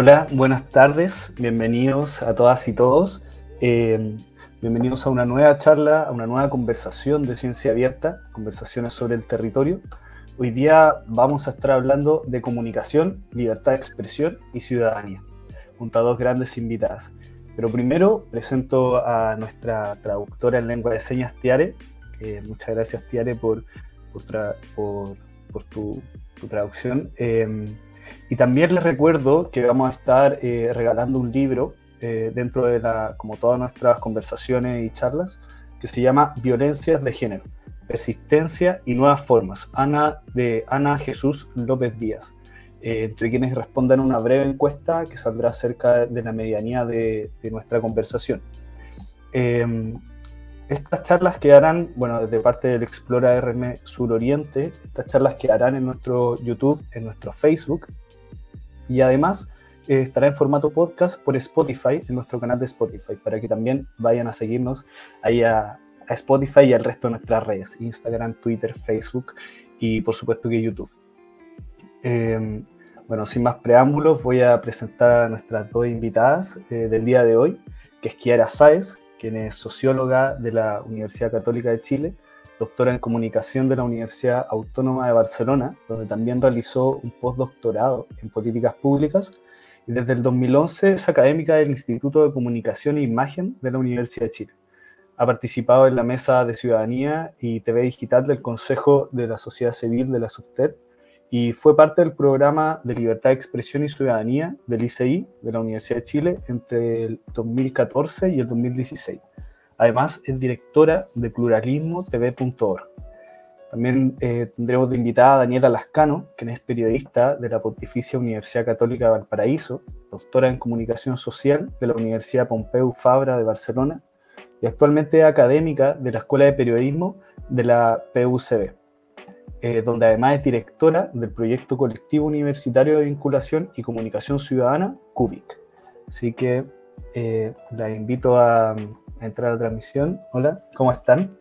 Hola, buenas tardes, bienvenidos a todas y todos. Eh, bienvenidos a una nueva charla, a una nueva conversación de ciencia abierta, conversaciones sobre el territorio. Hoy día vamos a estar hablando de comunicación, libertad de expresión y ciudadanía, junto a dos grandes invitadas. Pero primero presento a nuestra traductora en lengua de señas, Tiare. muchas gracias, Tiare, por, por, tu, traducción. Eh, y también les recuerdo que vamos a estar eh, regalando un libro eh, dentro de la, como todas nuestras conversaciones y charlas, que se llama Violencias de Género, Persistencia y Nuevas Formas, Ana, de Ana Jesús López Díaz, eh, entre quienes respondan una breve encuesta que saldrá cerca de la medianía de, de nuestra conversación. Em, estas charlas quedarán, bueno, desde parte del Explora RM Sur Oriente, estas charlas quedarán en nuestro YouTube, en nuestro Facebook, y además eh, estará en formato podcast por Spotify, en nuestro canal de Spotify, para que también vayan a seguirnos ahí a, Spotify y al resto de nuestras redes, Instagram, Twitter, Facebook y por supuesto que YouTube. Em, bueno, sin más preámbulos, voy a presentar a nuestras dos invitadas eh, del día de hoy, que es Kiara Sáez, quien es socióloga de la Universidad Católica de Chile, doctora en comunicación de la Universidad Autónoma de Barcelona, donde también realizó un postdoctorado en políticas públicas, y desde el 2011 es académica del Instituto de Comunicación e Imagen de la Universidad de Chile. Ha participado en la Mesa de Ciudadanía y TV Digital del Consejo de la Sociedad Civil de la SUSTED y fue parte del programa de Libertad de Expresión y Ciudadanía del ICI de la Universidad de Chile entre el 2014 y el 2016. Además, es directora de pluralismo.tv.org. También eh, tendremos de invitada a Daniela Lascano, quien es periodista de la Pontificia Universidad Católica de Valparaíso, doctora en comunicación social de la Universidad Pompeu Fabra de Barcelona y actualmente académica de la Escuela de Periodismo de la PUCB. Eh, donde además es directora del proyecto colectivo universitario de vinculación y comunicación ciudadana, CUBIC. Así que eh, la invito a, entrar a la transmisión. Hola, ¿cómo están?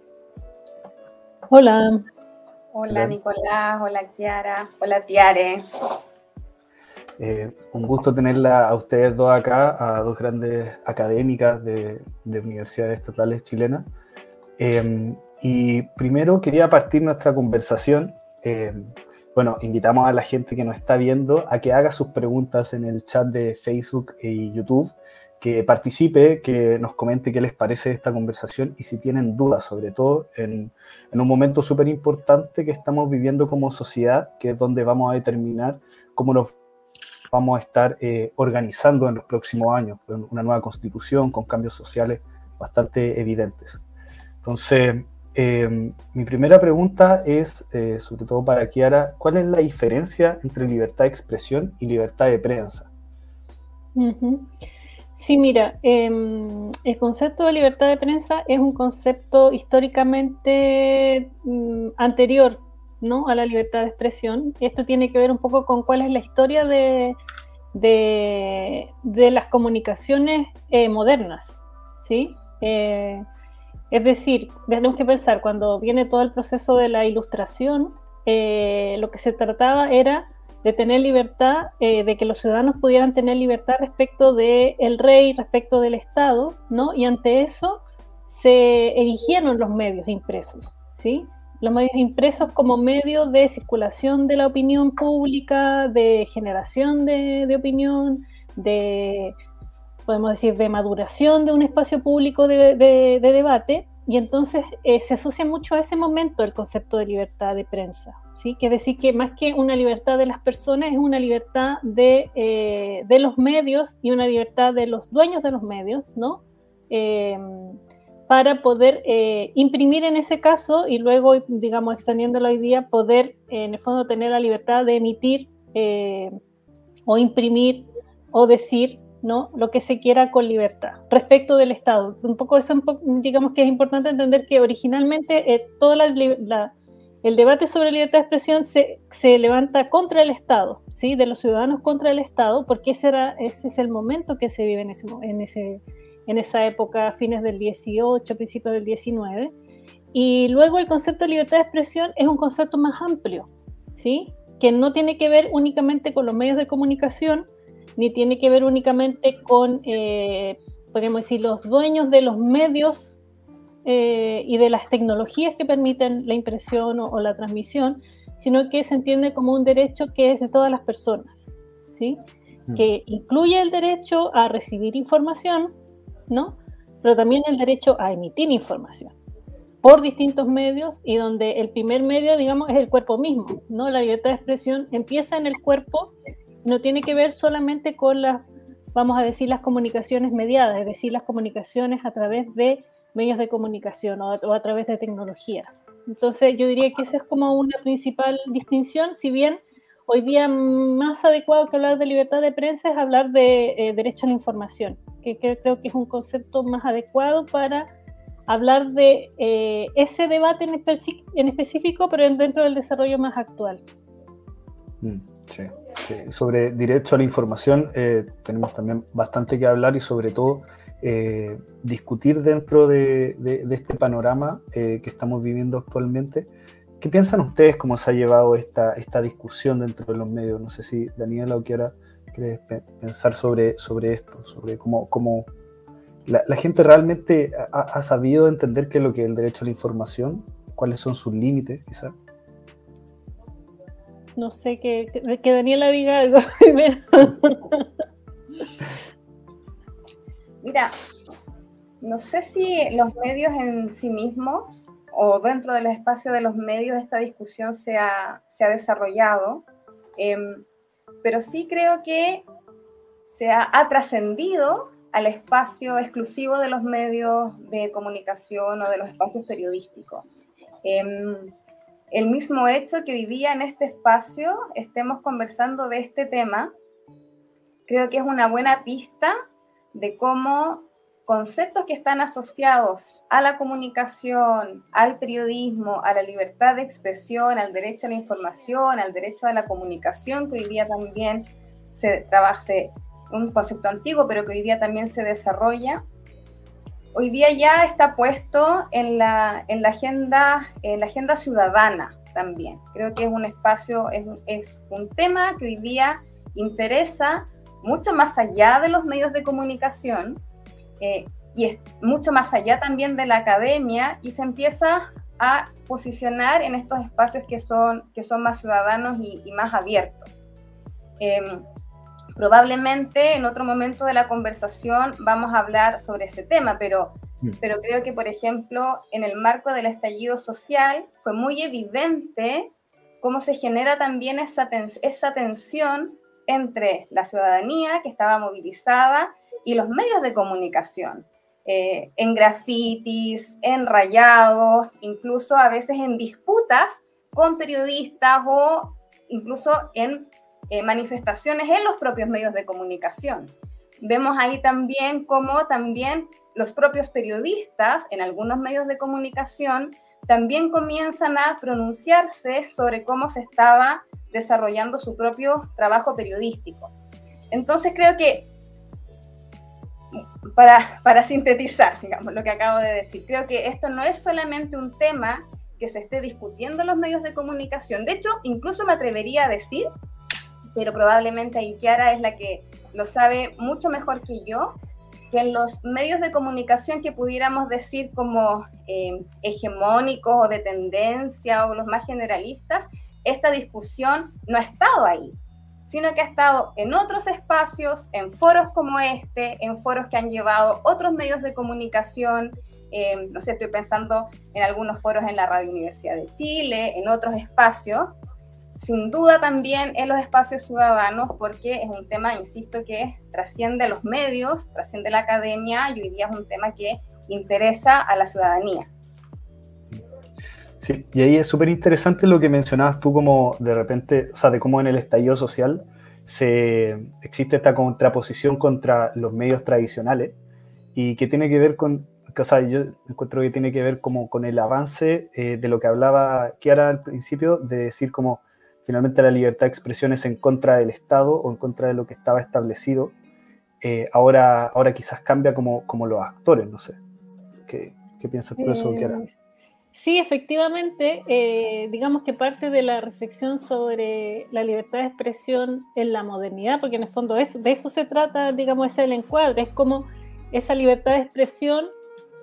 Hola. Hola, Nicolás, hola Kiara, hola Tiare. Eh, un gusto tenerla a ustedes dos acá, a dos grandes académicas de, de universidades estatales chilenas. Y primero quería partir nuestra conversación. Eh, bueno, invitamos a la gente que nos está viendo a que haga sus preguntas en el chat de Facebook y YouTube, que participe, que nos comente qué les parece esta conversación y si tienen dudas, sobre todo en, en un momento súper importante que estamos viviendo como sociedad, que es donde vamos a determinar cómo nos vamos a estar eh, organizando en los próximos años, con una nueva constitución, con cambios sociales bastante evidentes. Entonces, Em, mi primera pregunta es, eh, sobre todo para Kiara, ¿cuál es la diferencia entre libertad de expresión y libertad de prensa? Sí, mira, em, el concepto de libertad de prensa es un concepto históricamente mm, anterior ¿no? a la libertad de expresión. Esto tiene que ver un poco con cuál es la historia de, de, las comunicaciones eh, modernas. ¿sí? Eh, es decir, tenemos que pensar, cuando viene todo el proceso de la ilustración, eh, lo que se trataba era de tener libertad, eh, de que los ciudadanos pudieran tener libertad respecto del rey, respecto del Estado, ¿no? Y ante eso se erigieron los medios impresos, ¿sí? Los medios impresos como medio de circulación de la opinión pública, de generación de opinión, de podemos decir, de maduración de un espacio público de, debate, y entonces eh, se asocia mucho a ese momento el concepto de libertad de prensa, ¿sí? que es decir, que más que una libertad de las personas, es una libertad de, eh, de los medios y una libertad de los dueños de los medios, ¿no? Em, para poder eh, imprimir en ese caso y luego, digamos, extendiéndolo hoy día, poder en el fondo tener la libertad de emitir o imprimir o decir ¿no? lo que se quiera con libertad respecto del Estado. Un poco eso, digamos que es importante entender que originalmente eh, todo el debate sobre libertad de expresión se, levanta contra el Estado, ¿sí? de los ciudadanos contra el Estado, porque ese, era, ese es el momento que se vive en, ese, en, esa época, fines del 18, principios del 19. Y luego el concepto de libertad de expresión es un concepto más amplio, ¿sí? que no tiene que ver únicamente con los medios de comunicación, ni tiene que ver únicamente con, podríamos decir, los dueños de los medios y de las tecnologías que permiten la impresión o, la transmisión, sino que se entiende como un derecho que es de todas las personas, ¿sí? Mm. que incluye el derecho a recibir información, ¿no? pero también el derecho a emitir información por distintos medios y donde el primer medio, digamos, es el cuerpo mismo, ¿no? La libertad de expresión empieza en el cuerpo, no tiene que ver solamente con las, vamos a decir, las comunicaciones mediadas, es decir, las comunicaciones a través de medios de comunicación o a, través de tecnologías. Entonces, yo diría que esa es como una principal distinción, si bien hoy día más adecuado que hablar de libertad de prensa es hablar de eh, derecho a la información, que, creo que es un concepto más adecuado para hablar de eh, ese debate en, en, específico, pero dentro del desarrollo más actual. Mm, sí, sobre derecho a la información eh, tenemos también bastante que hablar y sobre todo discutir dentro de, este panorama que estamos viviendo actualmente ¿Qué piensan ustedes cómo se ha llevado esta, esta discusión dentro de los medios? No sé si Daniela o Kiara quieres pensar sobre, sobre esto, sobre cómo, cómo la, gente realmente ha, sabido entender qué es lo que es el derecho a la información, cuáles son sus límites, quizás. No sé, que, que Daniela diga algo primero. Mira, no sé si los medios en sí mismos o dentro del espacio de los medios esta discusión se ha, se ha desarrollado, em, pero sí creo que se ha, trascendido al espacio exclusivo de los medios de comunicación o de los espacios periodísticos. Em, el mismo hecho que hoy día en este espacio estemos conversando de este tema, creo que es una buena pista de cómo conceptos que están asociados a la comunicación, al periodismo, a la libertad de expresión, al derecho a la información, al derecho a la comunicación, que hoy día también se trabaja, un concepto antiguo, pero que hoy día también se desarrolla, hoy día ya está puesto en la, en la, agenda, en la agenda ciudadana también. Creo que es un espacio, es, es un tema que hoy día interesa mucho más allá de los medios de comunicación, eh, y es mucho más allá también de la academia y se empieza a posicionar en estos espacios que son, que son más ciudadanos y, más abiertos. Em, probablemente en otro momento de la conversación vamos a hablar sobre ese tema, pero, mm. pero creo que, por ejemplo, en el marco del estallido social fue muy evidente cómo se genera también esa, esa tensión entre la ciudadanía que estaba movilizada y los medios de comunicación, eh, en grafitis, en rayados, incluso a veces en disputas con periodistas o incluso en eh, manifestaciones en los propios medios de comunicación. Vemos ahí también cómo también los propios periodistas en algunos medios de comunicación también comienzan a pronunciarse sobre cómo se estaba desarrollando su propio trabajo periodístico. Entonces creo que para, para sintetizar, digamos, lo que acabo de decir, creo que esto no es solamente un tema que se esté discutiendo en los medios de comunicación. De hecho, incluso me atrevería a decir, pero probablemente ahí Kiara es la que lo sabe mucho mejor que yo, que en los medios de comunicación que pudiéramos decir como eh, hegemónicos o de tendencia o los más generalistas, esta discusión no ha estado ahí sino que ha estado en otros espacios, en foros como este, en foros que han llevado otros medios de comunicación. Eh, no sé, estoy pensando en algunos foros en la Radio Universidad de Chile, en otros espacios. Sin duda también en los espacios ciudadanos, porque es un tema, insisto, que trasciende los medios, trasciende la academia y hoy día es un tema que interesa a la ciudadanía. Sí, y ahí es súper interesante lo que mencionabas tú como de repente, o sea, de cómo en el estallido social se, existe esta contraposición contra los medios tradicionales y que tiene que ver con, o sea, yo encuentro que tiene que ver como con el avance eh, de lo que hablaba Kiara al principio, de decir como finalmente la libertad de expresión es en contra del Estado o en contra de lo que estaba establecido. Eh, ahora, ahora quizás cambia como, como los actores, no sé. ¿Qué, qué piensas tú de eso, Kiara? Sí, efectivamente, eh, digamos que parte de la reflexión sobre la libertad de expresión en la modernidad, porque en el fondo es, de eso se trata, digamos, ese el encuadre, es como esa libertad de expresión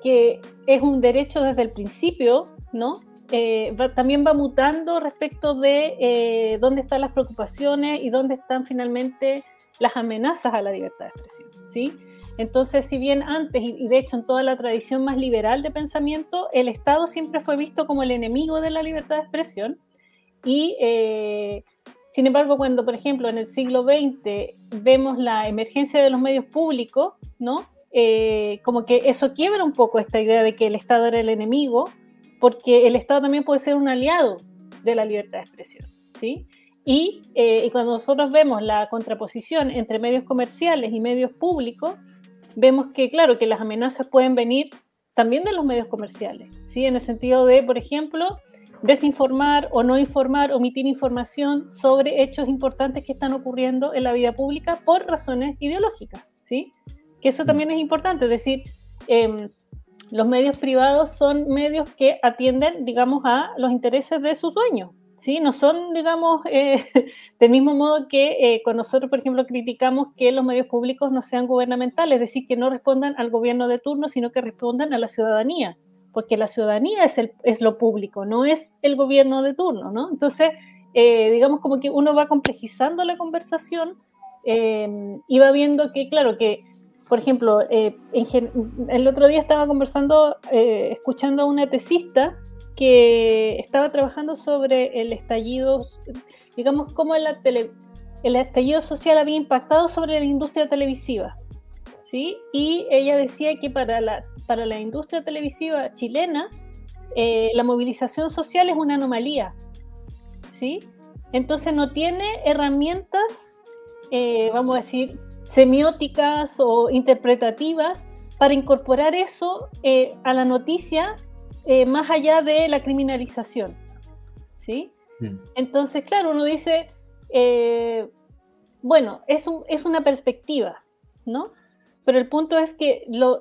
que es un derecho desde el principio, ¿no? Eh, también va mutando respecto de eh, dónde están las preocupaciones y dónde están finalmente las amenazas a la libertad de expresión, ¿sí? Entonces, si bien antes, y de hecho en toda la tradición más liberal de pensamiento, el Estado siempre fue visto como el enemigo de la libertad de expresión, y eh, sin embargo, cuando, por ejemplo, en el siglo XX vemos la emergencia de los medios públicos, ¿no? Eh, como que eso quiebra un poco esta idea de que el Estado era el enemigo, porque el Estado también puede ser un aliado de la libertad de expresión, ¿sí? Y, eh, y cuando nosotros vemos la contraposición entre medios comerciales y medios públicos, vemos que, claro, que las amenazas pueden venir también de los medios comerciales, ¿sí? En el sentido de, por ejemplo, desinformar o no informar, omitir información sobre hechos importantes que están ocurriendo en la vida pública por razones ideológicas, ¿sí? Que eso también es importante, es decir, em, los medios privados son medios que atienden, digamos, a los intereses de sus dueños, ¿sí? No son, digamos, eh, del mismo modo que eh, con nosotros, por ejemplo, criticamos que los medios públicos no sean gubernamentales, es decir, que no respondan al gobierno de turno, sino que respondan a la ciudadanía, porque la ciudadanía es, el, es lo público, no es el gobierno de turno, ¿no? Entonces, eh, digamos como que uno va complejizando la conversación y va viendo que, claro, que, por ejemplo, el otro día estaba conversando, escuchando a una tesista que estaba trabajando sobre el estallido, digamos, cómo el estallido social había impactado sobre la industria televisiva. ¿sí? Y ella decía que para la, para la industria televisiva chilena, eh, la movilización social es una anomalía. ¿sí? Entonces no tiene herramientas, eh, vamos a decir, semióticas o interpretativas para incorporar eso eh, a la noticia eh, más allá de la criminalización. ¿sí? Mm. Entonces, claro, uno dice, eh, bueno, es, es una perspectiva, ¿no? Pero el punto es que lo,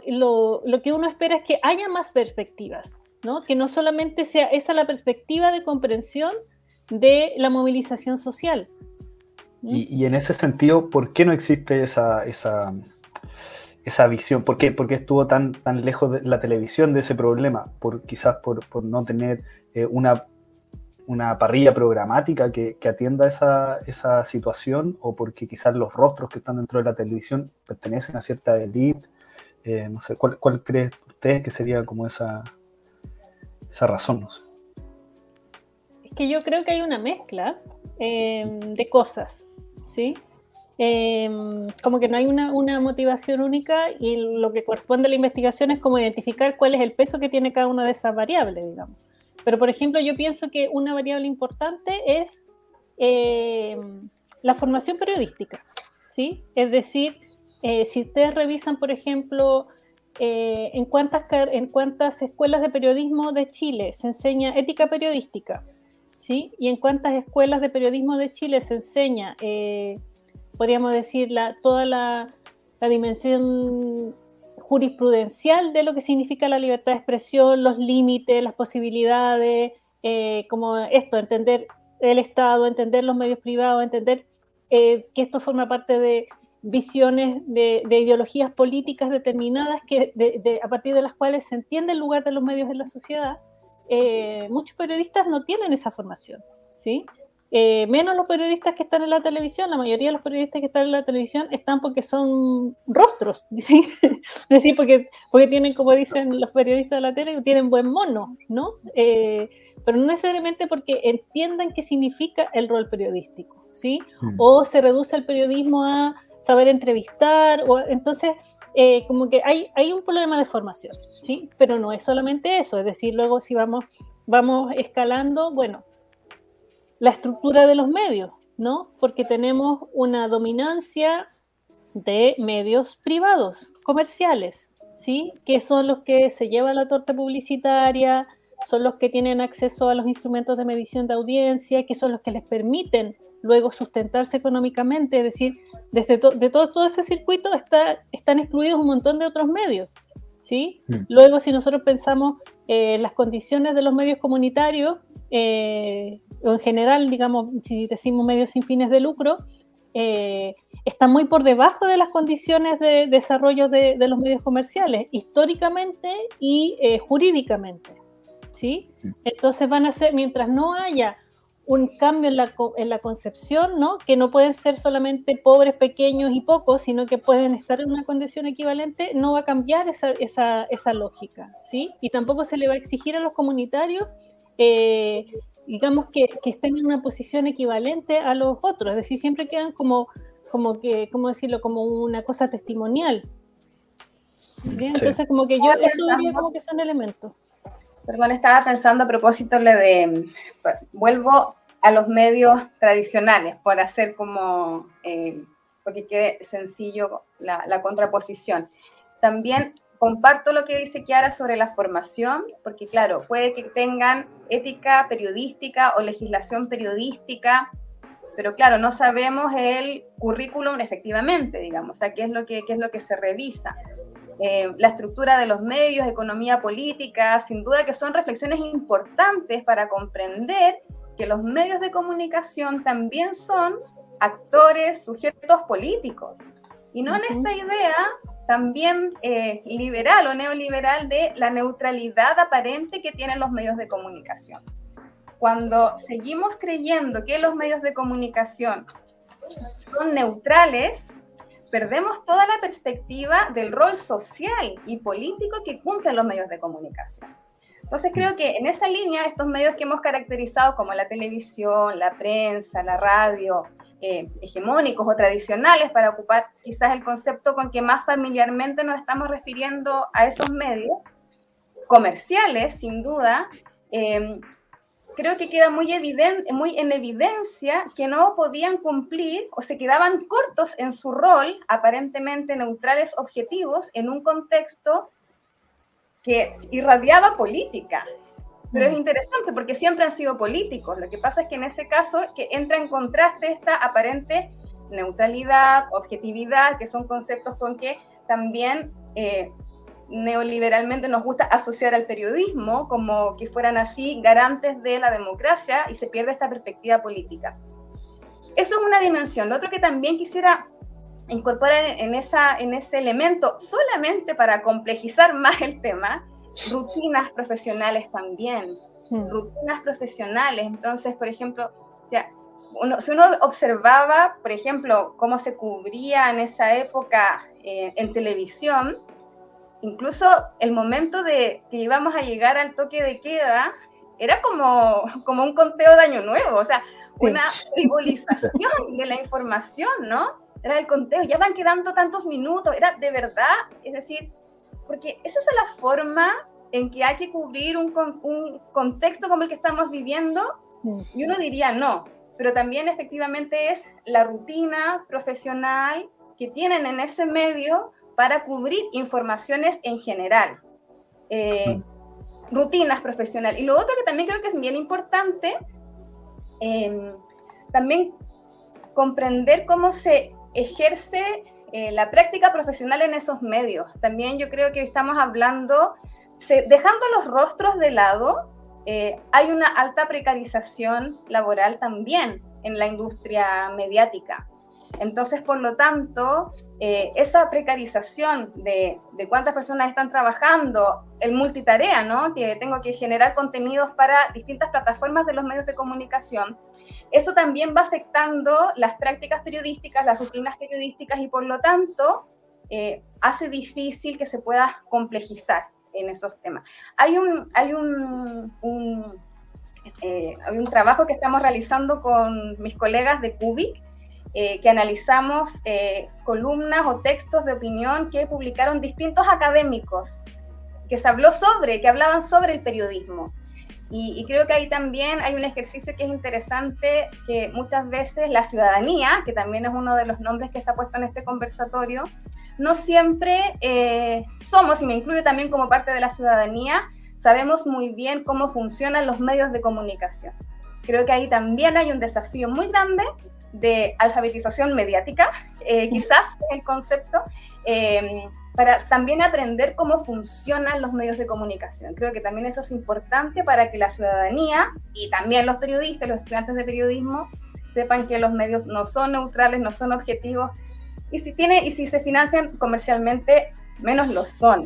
que uno espera es que haya más perspectivas, ¿no? Que no solamente sea esa la perspectiva de comprensión de la movilización social. Y, en ese sentido, ¿por qué no existe esa, esa, esa visión? ¿Por qué, estuvo tan, tan lejos de la televisión de ese problema? Por, quizás por, no tener eh, una, una parrilla programática que, atienda esa, esa, situación o porque quizás los rostros que están dentro de la televisión pertenecen a cierta élite. Eh, no sé, ¿cuál, ¿cuál creen ustedes que sería como esa, esa razón? Es que yo creo que hay una mezcla eh, de cosas, ¿sí? Em, como que no hay una, motivación única y lo que corresponde a la investigación es como identificar cuál es el peso que tiene cada una de esas variables, digamos. Pero, por ejemplo, yo pienso que una variable importante es em, la formación periodística, ¿sí? Es decir, eh, si ustedes revisan, por ejemplo, eh, en, cuántas, en cuántas escuelas de periodismo de Chile se enseña ética periodística, ¿sí? Y en cuántas escuelas de periodismo de Chile se enseña... Eh, podríamos decir, toda la, dimensión jurisprudencial de lo que significa la libertad de expresión, los límites, las posibilidades, eh, como esto, entender el Estado, entender los medios privados, entender eh, que esto forma parte de visiones de, ideologías políticas determinadas que a partir de las cuales se entiende el lugar de los medios en la sociedad, eh, muchos periodistas no tienen esa formación, ¿sí? Eh, menos los periodistas que están en la televisión, la mayoría de los periodistas que están en la televisión están porque son rostros, es decir, porque, porque tienen, como dicen los periodistas de la tele, tienen buen mono, ¿no? Eh, pero no necesariamente porque entiendan qué significa el rol periodístico, ¿sí? Mm. O se reduce el periodismo a saber entrevistar, o entonces eh, como que hay, hay un problema de formación, ¿sí? Pero no es solamente eso, es decir, luego si vamos, vamos escalando, bueno, la estructura de los medios, ¿no? Porque tenemos una dominancia de medios privados, comerciales, ¿sí? Que son los que se llevan la torta publicitaria, son los que tienen acceso a los instrumentos de medición de audiencia, que son los que les permiten luego sustentarse económicamente, es decir, desde de todo, todo ese circuito está, están excluidos un montón de otros medios, ¿sí? Mm. Luego, si nosotros pensamos eh, las condiciones de los medios comunitarios, eh, o en general, digamos, si decimos medios sin fines de lucro, eh, están muy por debajo de las condiciones de desarrollo de, los medios comerciales, históricamente y jurídicamente. ¿sí? Mm. Entonces van a ser, mientras no haya un cambio en la, en la concepción, ¿no? Que no pueden ser solamente pobres, pequeños y pocos, sino que pueden estar en una condición equivalente, no va a cambiar esa, esa, esa lógica, ¿sí? Y tampoco se le va a exigir a los comunitarios, eh, digamos, que, que, estén en una posición equivalente a los otros, es decir, siempre quedan como, como que, ¿cómo decirlo?, como una cosa testimonial. Entonces, como que yo, eso diría como que son elementos. Perdón, estaba pensando a propósito de, vuelvo a los medios tradicionales, por hacer como, eh, porque quede sencillo la, contraposición. También comparto lo que dice Kiara sobre la formación, porque claro, puede que tengan ética periodística o legislación periodística, pero claro, no sabemos el currículum efectivamente, digamos, o sea, qué es lo que, qué es lo que se revisa. Eh, la estructura de los medios, economía política, sin duda que son reflexiones importantes para comprender que los medios de comunicación también son actores, sujetos políticos. Y no en esta idea también eh, liberal o neoliberal de la neutralidad aparente que tienen los medios de comunicación. Cuando seguimos creyendo que los medios de comunicación son neutrales, perdemos toda la perspectiva del rol social y político que cumplen los medios de comunicación. Entonces creo que en esa línea, estos medios que hemos caracterizado como la televisión, la prensa, la radio, eh, hegemónicos o tradicionales, para ocupar quizás el concepto con que más familiarmente nos estamos refiriendo a esos medios, comerciales, sin duda, eh, creo que queda muy, evidente, muy en evidencia que no podían cumplir o se quedaban cortos en su rol, aparentemente neutrales objetivos, en un contexto que irradiaba política. Pero es mm. interesante porque siempre han sido políticos. Lo que pasa es que en ese caso que entra en contraste esta aparente neutralidad, objetividad, que son conceptos con que también eh, neoliberalmente nos gusta asociar al periodismo como que fueran así garantes de la democracia y se pierde esta perspectiva política. Eso es una dimensión. Lo otro que también quisiera incorporar en, esa, en ese elemento, solamente para complejizar más el tema, rutinas profesionales también. Hmm. Rutinas profesionales. Entonces, por ejemplo, o sea, si uno observaba, por ejemplo, cómo se cubría en esa época eh, en televisión, incluso el momento de que íbamos a llegar al toque de queda era como, como un conteo de año nuevo, o sea, una frivolización de la información, ¿no? Era el conteo, ya van quedando tantos minutos, era de verdad, es decir, porque esa es la forma en que hay que cubrir un, un contexto como el que estamos viviendo, y uno diría no, pero también efectivamente es la rutina profesional que tienen en ese medio para cubrir informaciones en general, eh, mm. rutinas profesionales. Y lo otro que también creo que es bien importante, em, también comprender cómo se ejerce eh, la práctica profesional en esos medios. También yo creo que estamos hablando, dejando los rostros de lado, eh, hay una alta precarización laboral también en la industria mediática. Entonces, por lo tanto, eh, esa precarización de, cuántas personas están trabajando, el multitarea, ¿no? Que tengo que generar contenidos para distintas plataformas de los medios de comunicación, eso también va afectando las prácticas periodísticas, las rutinas periodísticas y por lo tanto eh, hace difícil que se pueda complejizar en esos temas. Hay un, hay un, eh, hay un trabajo que estamos realizando con mis colegas de Cubic, eh, que analizamos eh, columnas o textos de opinión que publicaron distintos académicos, que se habló sobre, que hablaban sobre el periodismo. Y, creo que ahí también hay un ejercicio que es interesante, que muchas veces la ciudadanía, que también es uno de los nombres que está puesto en este conversatorio, no siempre eh, somos, y me incluyo también como parte de la ciudadanía, sabemos muy bien cómo funcionan los medios de comunicación. Creo que ahí también hay un desafío muy grande de alfabetización mediática, eh, quizás es el concepto, em, para también aprender cómo funcionan los medios de comunicación. Creo que también eso es importante para que la ciudadanía y también los periodistas, los estudiantes de periodismo, sepan que los medios no son neutrales, no son objetivos, y si, tiene, y si se financian comercialmente, menos lo son.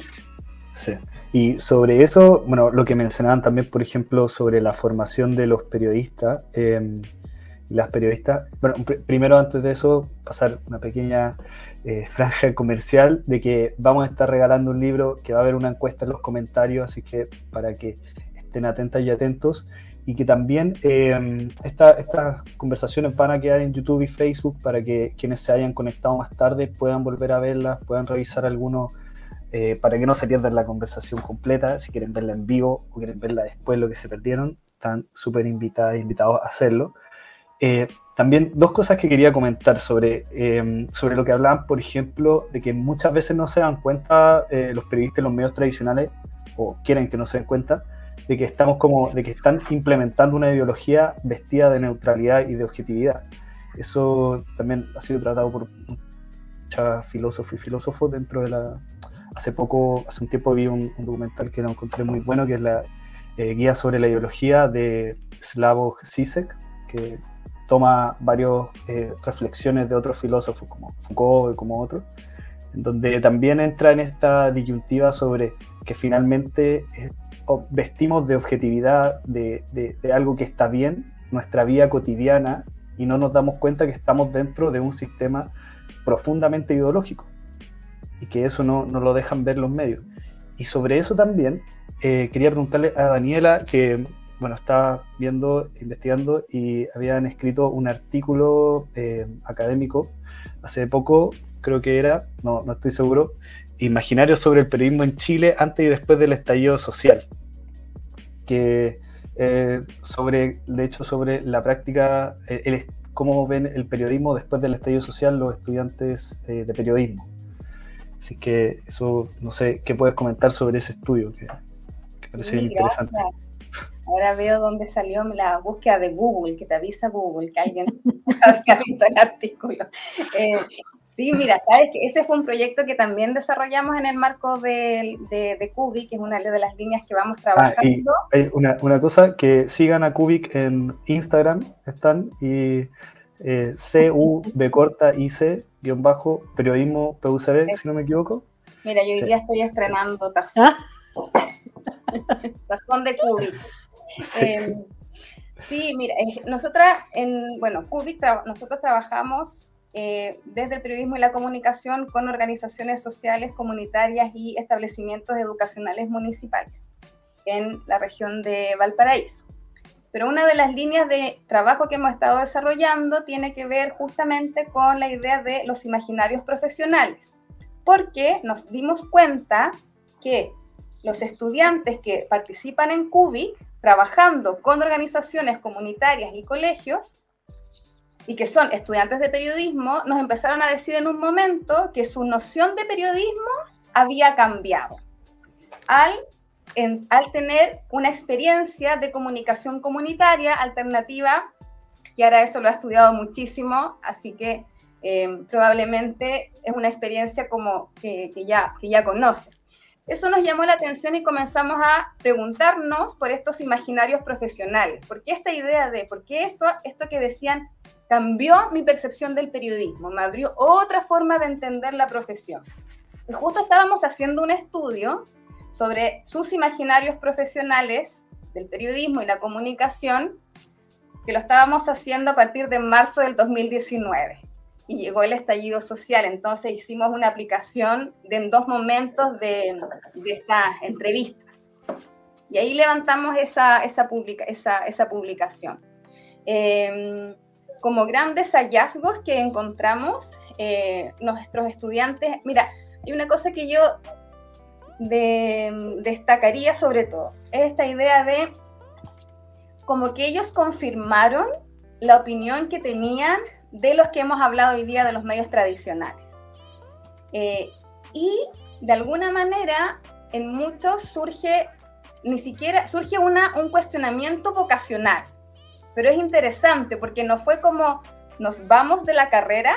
Sí. Y sobre eso, bueno, lo que mencionaban también, por ejemplo, sobre la formación de los periodistas eh, las periodistas. Bueno, primero antes de eso, pasar una pequeña eh, franja comercial de que vamos a estar regalando un libro, que va a haber una encuesta en los comentarios, así que para que estén atentas y atentos. Y que también eh, estas conversaciones van a quedar en YouTube y Facebook para que quienes se hayan conectado más tarde puedan volver a verlas, puedan revisar algunos eh, para que no se pierdan la conversación completa, si quieren verla en vivo o quieren verla después, lo que se perdieron, están súper invitadas e invitados a hacerlo. Eh, también dos cosas que quería comentar sobre, eh, sobre lo que hablaban, por ejemplo, de que muchas veces no se dan cuenta los periodistas los medios tradicionales, o quieren que no se den cuenta, de que estamos como, de que están implementando una ideología vestida de neutralidad y de objetividad. Eso también ha sido tratado por muchos filósofos y filósofos dentro de la, hace poco, hace un tiempo vi un, documental que lo encontré muy bueno, que es la eh, guía sobre la ideología de Slavoj Zizek, que toma varias eh, reflexiones de otros filósofos como Foucault y como otros, en donde también entra en esta disyuntiva sobre que finalmente eh, vestimos de objetividad, de, de algo que está bien, nuestra vida cotidiana, y no nos damos cuenta que estamos dentro de un sistema profundamente ideológico y que eso no, no lo dejan ver los medios. Y sobre eso también eh, quería preguntarle a Daniela, que bueno, estaba viendo, investigando y habían escrito un artículo eh, académico hace poco, creo que era, no, no estoy seguro, imaginario sobre el periodismo en Chile antes y después del estallido social, que eh, sobre, de hecho, sobre la práctica, el, cómo ven el periodismo después del estallido social los estudiantes de periodismo. Así que eso, no sé, ¿qué puedes comentar sobre ese estudio que, parece interesante? Ahora veo dónde salió la búsqueda de Google, que te avisa Google, que alguien ha visto el artículo. Eh, sí, mira, sabes que ese fue un proyecto que también desarrollamos en el marco de, de, de Cubic, que es una de las líneas que vamos ah, trabajando. hay una, una, cosa, que sigan a Cubic en Instagram, están, y eh, C-U-B corta I-C, guion bajo, periodismo PUCB, si no me equivoco. Mira, yo hoy día estoy estrenando tazón. ¿Ah? tazón de Cubic. Sí. Em, sí, mira, nosotras en, bueno, Cubic, nosotros trabajamos eh, desde el periodismo y la comunicación con organizaciones sociales, comunitarias y establecimientos educacionales municipales en la región de Valparaíso. Pero una de las líneas de trabajo que hemos estado desarrollando tiene que ver justamente con la idea de los imaginarios profesionales, porque nos dimos cuenta que los estudiantes que participan en CUBIC, trabajando con organizaciones comunitarias y colegios, y que son estudiantes de periodismo, nos empezaron a decir en un momento que su noción de periodismo había cambiado al al tener una experiencia de comunicación comunitaria alternativa, y ahora eso lo ha estudiado muchísimo, así que eh, probablemente es una experiencia como que, ya, que ya conoce. Eso nos llamó la atención y comenzamos a preguntarnos por estos imaginarios profesionales. ¿Por qué esta idea de, por qué esto, esto que decían cambió mi percepción del periodismo, me abrió otra forma de entender la profesión? Y justo estábamos haciendo un estudio sobre sus imaginarios profesionales del periodismo y la comunicación, que lo estábamos haciendo a partir de marzo del 2019. Y llegó el estallido social, entonces hicimos una aplicación de, en dos momentos de, de estas entrevistas. Y ahí levantamos esa, esa, publica, esa, esa publicación. Em, como grandes hallazgos que encontramos, eh, nuestros estudiantes, mira, hay una cosa que yo destacaría sobre todo esta idea de como que ellos confirmaron la opinión que tenían de los que hemos hablado hoy día de los medios tradicionales. Eh, y de alguna manera en muchos surge ni siquiera surge una, un cuestionamiento vocacional, pero es interesante porque no fue como nos vamos de la carrera,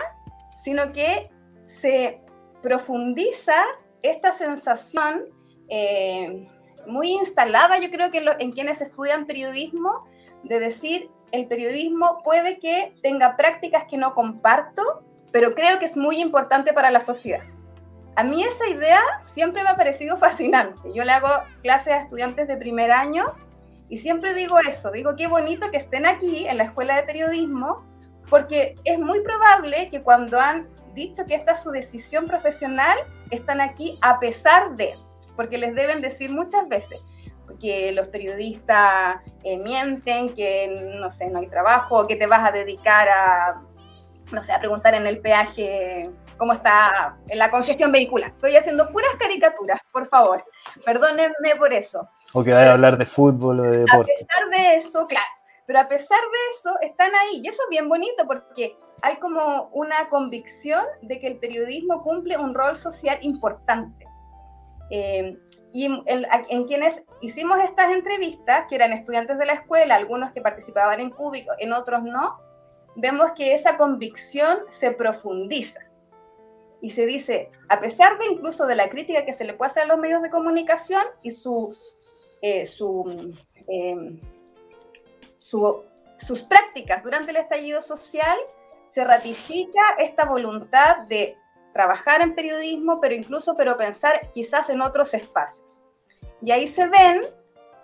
sino que se profundiza esta sensación eh, muy instalada, yo creo que en quienes estudian periodismo, de decir, el periodismo puede que tenga prácticas que no comparto, pero creo que es muy importante para la sociedad. A mí esa idea siempre me ha parecido fascinante. Yo le hago clases a estudiantes de primer año y siempre digo eso, digo qué bonito que estén aquí en la escuela de periodismo, porque es muy probable que cuando han dicho que esta es su decisión profesional, están aquí a pesar de, porque les deben decir muchas veces que los periodistas eh, mienten, que no sé, no hay trabajo, que te vas a dedicar a, no sé, a preguntar en el peaje cómo está la congestión vehicular. Estoy haciendo puras caricaturas, por favor. Perdónenme por eso. O que vaya a hablar de fútbol o de deporte. A pesar de eso, claro, pero a pesar de eso, están ahí. Y eso es bien bonito porque hay como una convicción de que el periodismo cumple un rol social importante. Eh, y en, quienes hicimos estas entrevistas, que eran estudiantes de la escuela, algunos que participaban en Cúbico, en otros no, vemos que esa convicción se profundiza. Y se dice, a pesar de incluso de la crítica que se le puede hacer a los medios de comunicación y su, eh, su, eh, sus prácticas durante el estallido social, se ratifica esta voluntad de trabajar en periodismo, pero incluso pero pensar quizás en otros espacios. Y ahí se ven,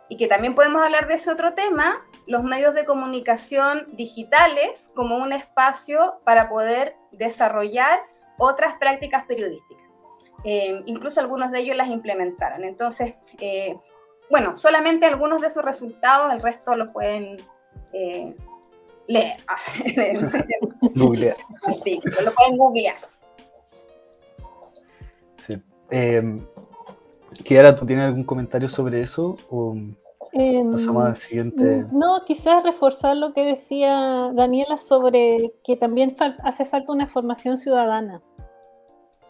y que también podemos hablar de ese otro tema, los medios de comunicación digitales como un espacio para poder desarrollar otras prácticas periodísticas. Eh, incluso algunos de ellos las implementaron. Entonces, eh, bueno, solamente algunos de esos resultados, el resto lo pueden eh, leer. Sí, lo pueden googlear. Eh, Kiara, ¿tú tienes algún comentario sobre eso? O em, pasamos al siguiente. No, quizás reforzar lo que decía Daniela sobre que también hace falta una formación ciudadana.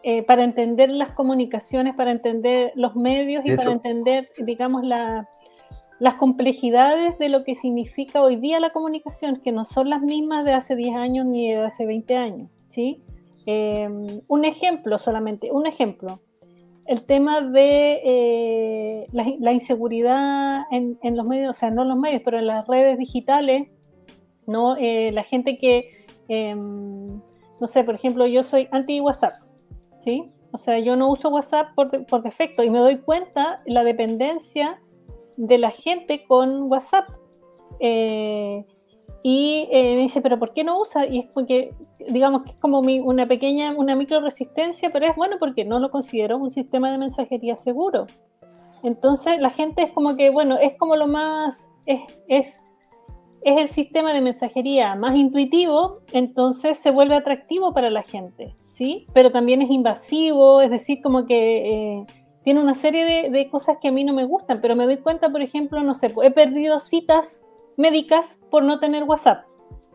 Eh, para entender las comunicaciones, para entender los medios y para entender, digamos, las complejidades de lo que significa hoy día la comunicación, que no son las mismas de hace 10 años ni de hace 20 años. ¿sí? Em, un ejemplo solamente, un ejemplo. El tema de eh, la, inseguridad en, los medios, o sea, no en los medios, pero en las redes digitales, ¿no? Eh, la gente que, em, no sé, por ejemplo, yo soy anti-WhatsApp, ¿sí? O sea, yo no uso WhatsApp por, defecto y me doy cuenta la dependencia de la gente con WhatsApp. Eh, y eh, me dice, pero ¿por qué no usa? Y es porque, digamos que es como una pequeña, una micro resistencia, pero es bueno porque no lo considero un sistema de mensajería seguro. Entonces la gente es como que, bueno, es como lo más, es, es es el sistema de mensajería más intuitivo, entonces se vuelve atractivo para la gente, ¿sí? Pero también es invasivo, es decir, como que eh, tiene una serie de, cosas que a mí no me gustan, pero me doy cuenta, por ejemplo, no sé, he perdido citas médicas por no tener WhatsApp,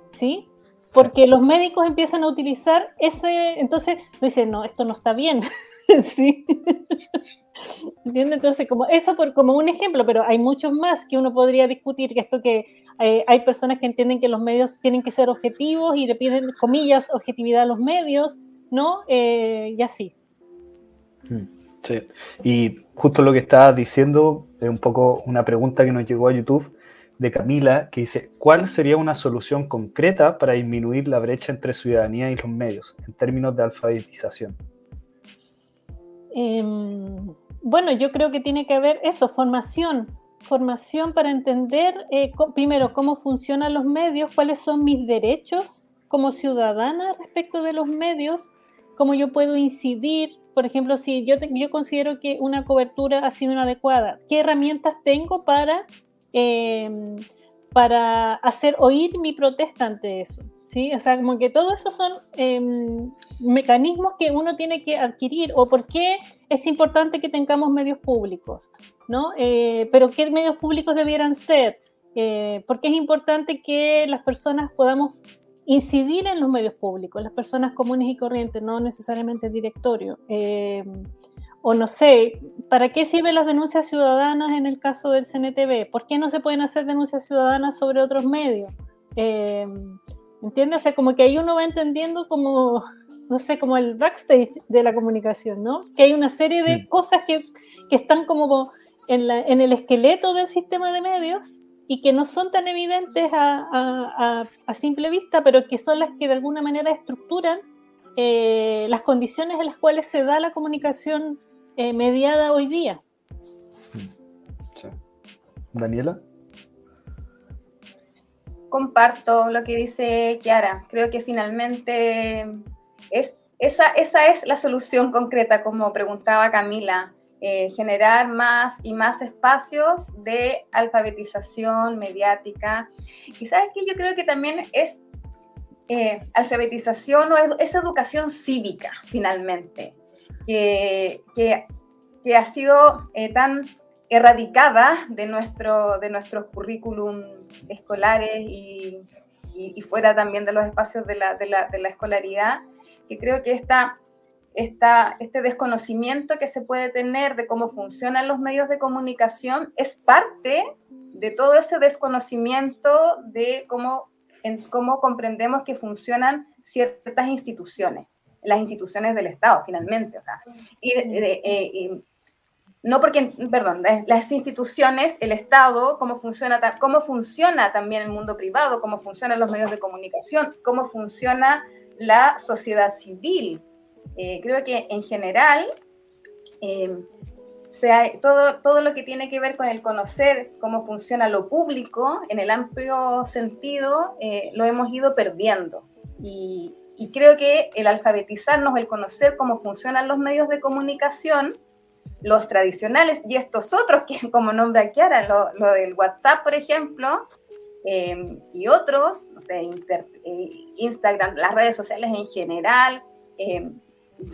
¿sí? Porque los médicos empiezan a utilizar ese, entonces dicen, no, esto no está bien, ¿sí? Entonces, como eso por, como un ejemplo, pero hay muchos más que uno podría discutir, que esto que eh, hay personas que entienden que los medios tienen que ser objetivos y le piden, comillas, objetividad a los medios, ¿no? Eh, y así. Hmm, sí, y justo lo que estabas diciendo es un poco una pregunta que nos llegó a YouTube de Camila, que dice, ¿cuál sería una solución concreta para disminuir la brecha entre ciudadanía y los medios en términos de alfabetización? Em, bueno, yo creo que tiene que haber eso, formación, formación para entender eh, primero cómo funcionan los medios, cuáles son mis derechos como ciudadana respecto de los medios, cómo yo puedo incidir, por ejemplo, si yo, yo considero que una cobertura ha sido inadecuada, qué herramientas tengo para, em, para hacer oír mi protesta ante eso. ¿sí? O sea, como que todo eso son em, mecanismos que uno tiene que adquirir o por qué es importante que tengamos medios públicos, ¿no? Eh, pero qué medios públicos debieran ser, eh, porque es importante que las personas podamos incidir en los medios públicos, las personas comunes y corrientes, no necesariamente el directorio. Eh, o no sé, ¿para qué sirven las denuncias ciudadanas en el caso del CNTV? ¿Por qué no se pueden hacer denuncias ciudadanas sobre otros medios? ¿Entiendes? O sea, como que ahí uno va entendiendo como no sé, como el backstage de la comunicación, ¿no? Que hay una serie de cosas que, que están como en, la, en, el esqueleto del sistema de medios y que no son tan evidentes a, a, a simple vista, pero que son las que de alguna manera estructuran eh, las condiciones en las cuales se da la comunicación eh, mediada hoy día. Daniela. Comparto lo que dice Kiara. Creo que finalmente es, esa, esa es la solución concreta, como preguntaba Camila. Eh, generar más y más espacios de alfabetización mediática. Y sabes que yo creo que también es eh, alfabetización o es educación cívica, finalmente, que, que, ha sido eh, tan erradicada de, nuestro, de nuestros currículum escolares y, y, fuera también de los espacios de la, de la, de la escolaridad, que creo que esta, esta, este desconocimiento que se puede tener de cómo funcionan los medios de comunicación es parte de todo ese desconocimiento de cómo en cómo comprendemos que funcionan ciertas instituciones, las instituciones del Estado, finalmente. O sea, y, eh, no porque, perdón, las instituciones, el Estado, cómo funciona, cómo funciona también el mundo privado, cómo funcionan los medios de comunicación, cómo funciona la sociedad civil. Eh, creo que en general eh, sea, todo, todo lo que tiene que ver con el conocer cómo funciona lo público, en el amplio sentido, eh, lo hemos ido perdiendo. Y, y, creo que el alfabetizarnos, el conocer cómo funcionan los medios de comunicación, los tradicionales y estos otros, que como nombra Kiara, lo, lo del WhatsApp, por ejemplo, eh, y otros, no sé, eh, Instagram, las redes sociales en general,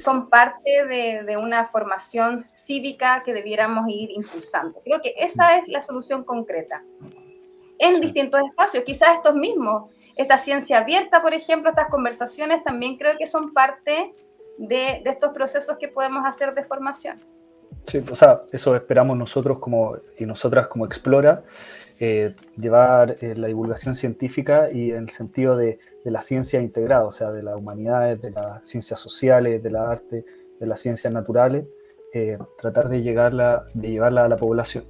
son parte de, de, una formación cívica que debiéramos ir impulsando. Creo que esa es la solución concreta. En distintos espacios, quizás estos mismos, esta ciencia abierta, por ejemplo, estas conversaciones también creo que son parte de, de estos procesos que podemos hacer de formación. Sí, o sea, eso esperamos nosotros como, y nosotras como Explora, eh, llevar eh, la divulgación científica y en el sentido de, de, la ciencia integrada, o sea, de las humanidades, de las ciencias sociales, de la arte, de las ciencias naturales, eh, tratar de, llegarla, de llevarla a la población.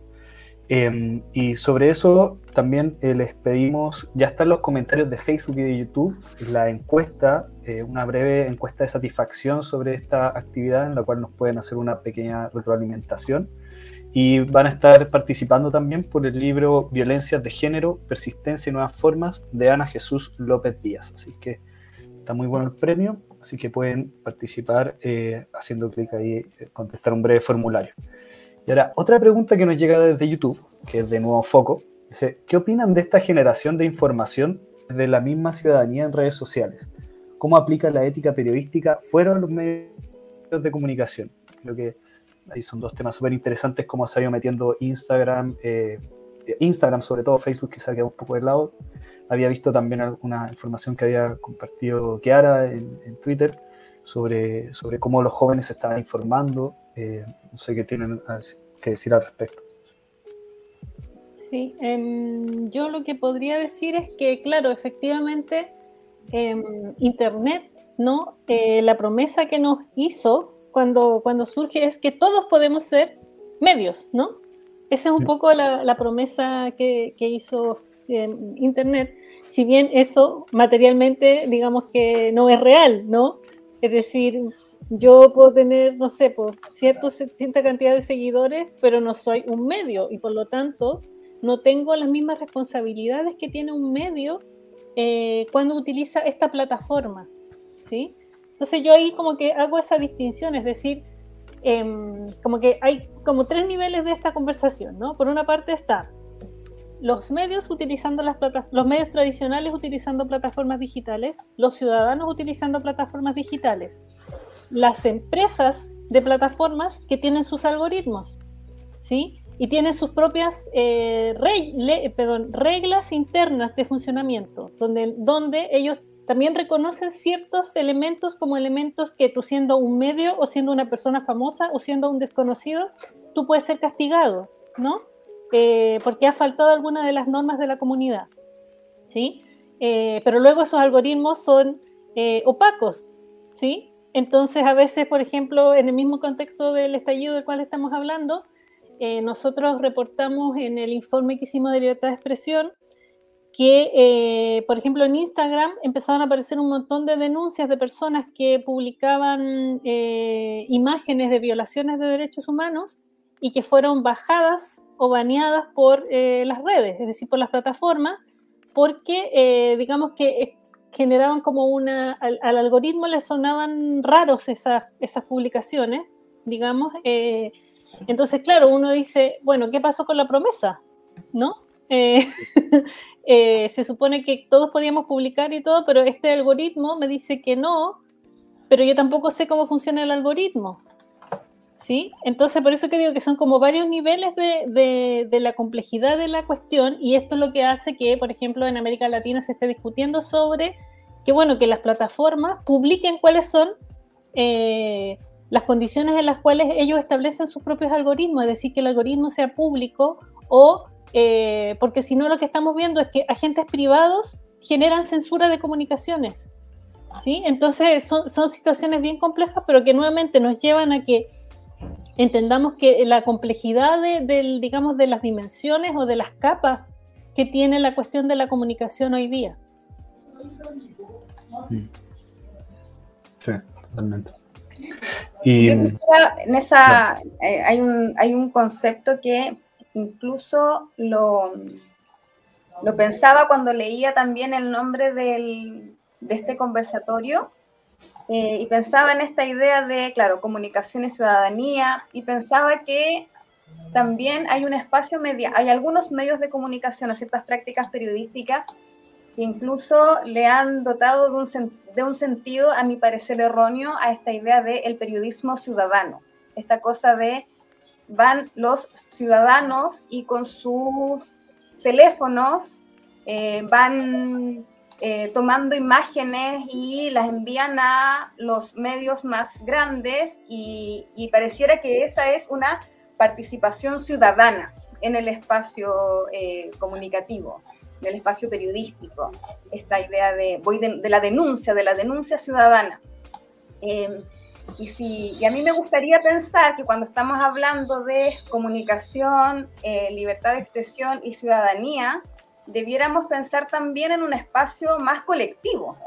Em, y sobre eso también eh, les pedimos, ya están los comentarios de Facebook y de YouTube, la encuesta, eh, una breve encuesta de satisfacción sobre esta actividad en la cual nos pueden hacer una pequeña retroalimentación. Y van a estar participando también por el libro Violencias de Género, Persistencia y Nuevas Formas de Ana Jesús López Díaz. Así que está muy bueno el premio así que pueden participar eh, haciendo clic ahí, eh, contestar un breve formulario. Y ahora, otra pregunta que nos llega desde YouTube, que es de nuevo foco, dice, ¿qué opinan de esta generación de información de la misma ciudadanía en redes sociales? ¿Cómo aplica la ética periodística fuera de los medios de comunicación? Creo que ahí son dos temas súper interesantes, cómo ha ido metiendo Instagram, eh, Instagram sobre todo, Facebook quizá queda un poco de lado, había visto también alguna información que había compartido Kiara en, en Twitter sobre, sobre cómo los jóvenes se estaban informando. Eh, no sé qué tienen que decir al respecto. Sí, eh, yo lo que podría decir es que, claro, efectivamente, eh, Internet, ¿no? Eh, la promesa que nos hizo cuando, cuando surge es que todos podemos ser medios, ¿no? Esa es un poco la, la promesa que, que hizo Internet, si bien eso materialmente, digamos que no es real, ¿no? Es decir, yo puedo tener, no sé, por cierto, cierta cantidad de seguidores, pero no soy un medio y por lo tanto no tengo las mismas responsabilidades que tiene un medio eh, cuando utiliza esta plataforma, ¿sí? Entonces yo ahí como que hago esa distinción, es decir, eh, como que hay como tres niveles de esta conversación, ¿no? Por una parte está los medios utilizando las los medios tradicionales utilizando plataformas digitales, los ciudadanos utilizando plataformas digitales, las empresas de plataformas que tienen sus algoritmos, ¿sí? Y tienen sus propias eh, reglas internas de funcionamiento, donde, donde ellos también reconocen ciertos elementos como elementos que tú siendo un medio o siendo una persona famosa o siendo un desconocido, tú puedes ser castigado, ¿no? Eh, porque ha faltado alguna de las normas de la comunidad. ¿sí? Eh, pero luego esos algoritmos son eh, opacos. ¿sí? Entonces, a veces, por ejemplo, en el mismo contexto del estallido del cual estamos hablando, eh, nosotros reportamos en el informe que hicimos de libertad de expresión que, eh, por ejemplo, en Instagram empezaron a aparecer un montón de denuncias de personas que publicaban eh, imágenes de violaciones de derechos humanos y que fueron bajadas o baneadas por las redes, es decir, por las plataformas, porque digamos que generaban como una, al, algoritmo le sonaban raros esas, esas publicaciones, digamos. Eh, entonces, claro, uno dice, bueno, ¿qué pasó con la promesa? ¿No? Eh, eh, se supone que todos podíamos publicar y todo, pero este algoritmo me dice que no, pero yo tampoco sé cómo funciona el algoritmo. ¿Sí? Entonces, por eso que digo que son como varios niveles de, de, la complejidad de la cuestión y esto es lo que hace que, por ejemplo, en América Latina se esté discutiendo sobre que bueno, que las plataformas publiquen cuáles son eh, las condiciones en las cuales ellos establecen sus propios algoritmos, es decir, que el algoritmo sea público o, eh, porque si no lo que estamos viendo es que agentes privados generan censura de comunicaciones. ¿sí? Entonces son, son situaciones bien complejas, pero que nuevamente nos llevan a que entendamos que la complejidad de, digamos, de las dimensiones o de las capas que tiene la cuestión de la comunicación hoy día. Sí, totalmente. Y, en esa, eh, hay, un, hay un concepto que incluso lo, lo pensaba cuando leía también el nombre del, de este conversatorio eh, y pensaba en esta idea de, claro, comunicación y ciudadanía y pensaba que también hay un espacio media, hay algunos medios de comunicación, ciertas prácticas periodísticas incluso le han dotado de un, de un sentido, a mi parecer erróneo, a esta idea del el periodismo ciudadano. Esta cosa de van los ciudadanos y con sus teléfonos eh, van eh, tomando imágenes y las envían a los medios más grandes y, pareciera que esa es una participación ciudadana en el espacio eh, comunicativo del espacio periodístico, esta idea de, voy de, la denuncia, de la denuncia ciudadana. Em, y, si, y a mí me gustaría pensar que cuando estamos hablando de comunicación, eh, libertad de expresión y ciudadanía, debiéramos pensar también en un espacio más colectivo,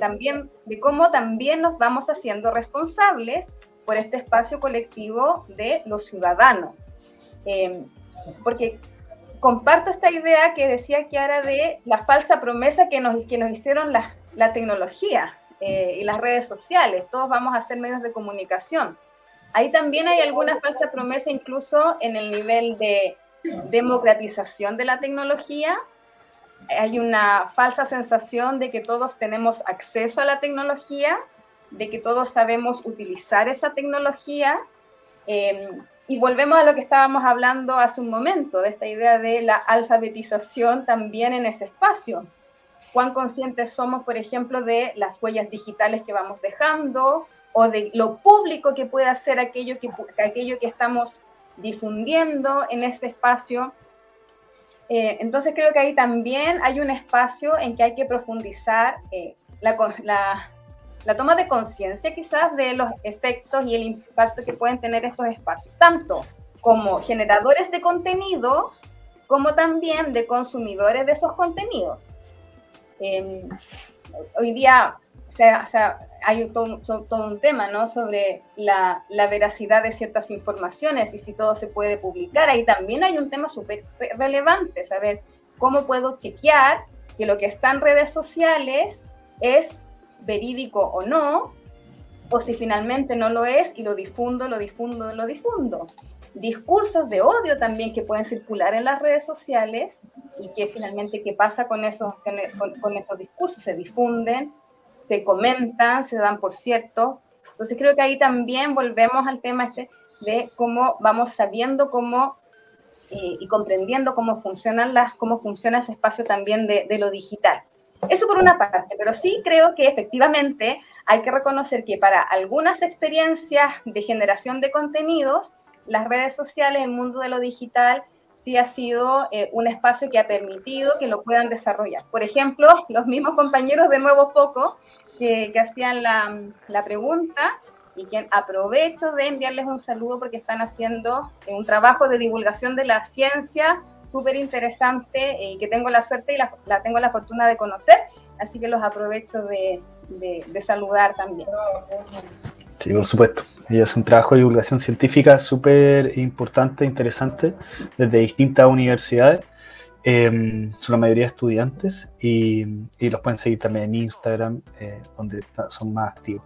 también de cómo también nos vamos haciendo responsables por este espacio colectivo de los ciudadanos. Em, porque comparto esta idea que decía Kiara de la falsa promesa que nos, que nos hicieron la, la tecnología eh, y las redes sociales. Todos vamos a ser medios de comunicación. Ahí también hay alguna falsa promesa incluso en el nivel de democratización de la tecnología. Hay una falsa sensación de que todos tenemos acceso a la tecnología, de que todos sabemos utilizar esa tecnología. Eh, y volvemos a lo que estábamos hablando hace un momento, de esta idea de la alfabetización también en ese espacio. Cuán conscientes somos, por ejemplo, de las huellas digitales que vamos dejando o de lo público que puede hacer aquello que, aquello que estamos difundiendo en ese espacio. Eh, entonces creo que ahí también hay un espacio en que hay que profundizar eh, la, toma de conciencia quizás de los efectos y el impacto que pueden tener estos espacios, tanto como generadores de contenido, como también de consumidores de esos contenidos. Em, hoy día hay todo, un tema ¿no? sobre la, la, veracidad de ciertas informaciones y si todo se puede publicar. Ahí también hay un tema súper relevante, saber cómo puedo chequear que lo que está en redes sociales es verídico o no, o si finalmente no lo es y lo difundo, lo difundo, lo difundo. Discursos de odio también que pueden circular en las redes sociales y que finalmente qué pasa con esos, con, esos discursos, se difunden, se comentan, se dan por cierto. Entonces creo que ahí también volvemos al tema este de cómo vamos sabiendo cómo eh, y comprendiendo cómo funcionan las, cómo funciona ese espacio también de, de lo digital. Eso por una parte, pero sí creo que efectivamente hay que reconocer que para algunas experiencias de generación de contenidos, las redes sociales, el mundo de lo digital, sí ha sido eh, un espacio que ha permitido que lo puedan desarrollar. Por ejemplo, los mismos compañeros de Nuevo Foco que, hacían la, la, pregunta y quien aprovecho de enviarles un saludo porque están haciendo un trabajo de divulgación de la ciencia súper interesante y que tengo la suerte y la, la, tengo la fortuna de conocer, así que los aprovecho de, de, saludar también. Sí, por supuesto. Ella es un trabajo de divulgación científica súper importante, interesante, desde distintas universidades. Eh, son la mayoría estudiantes y, y, los pueden seguir también en Instagram, eh, donde son más activos.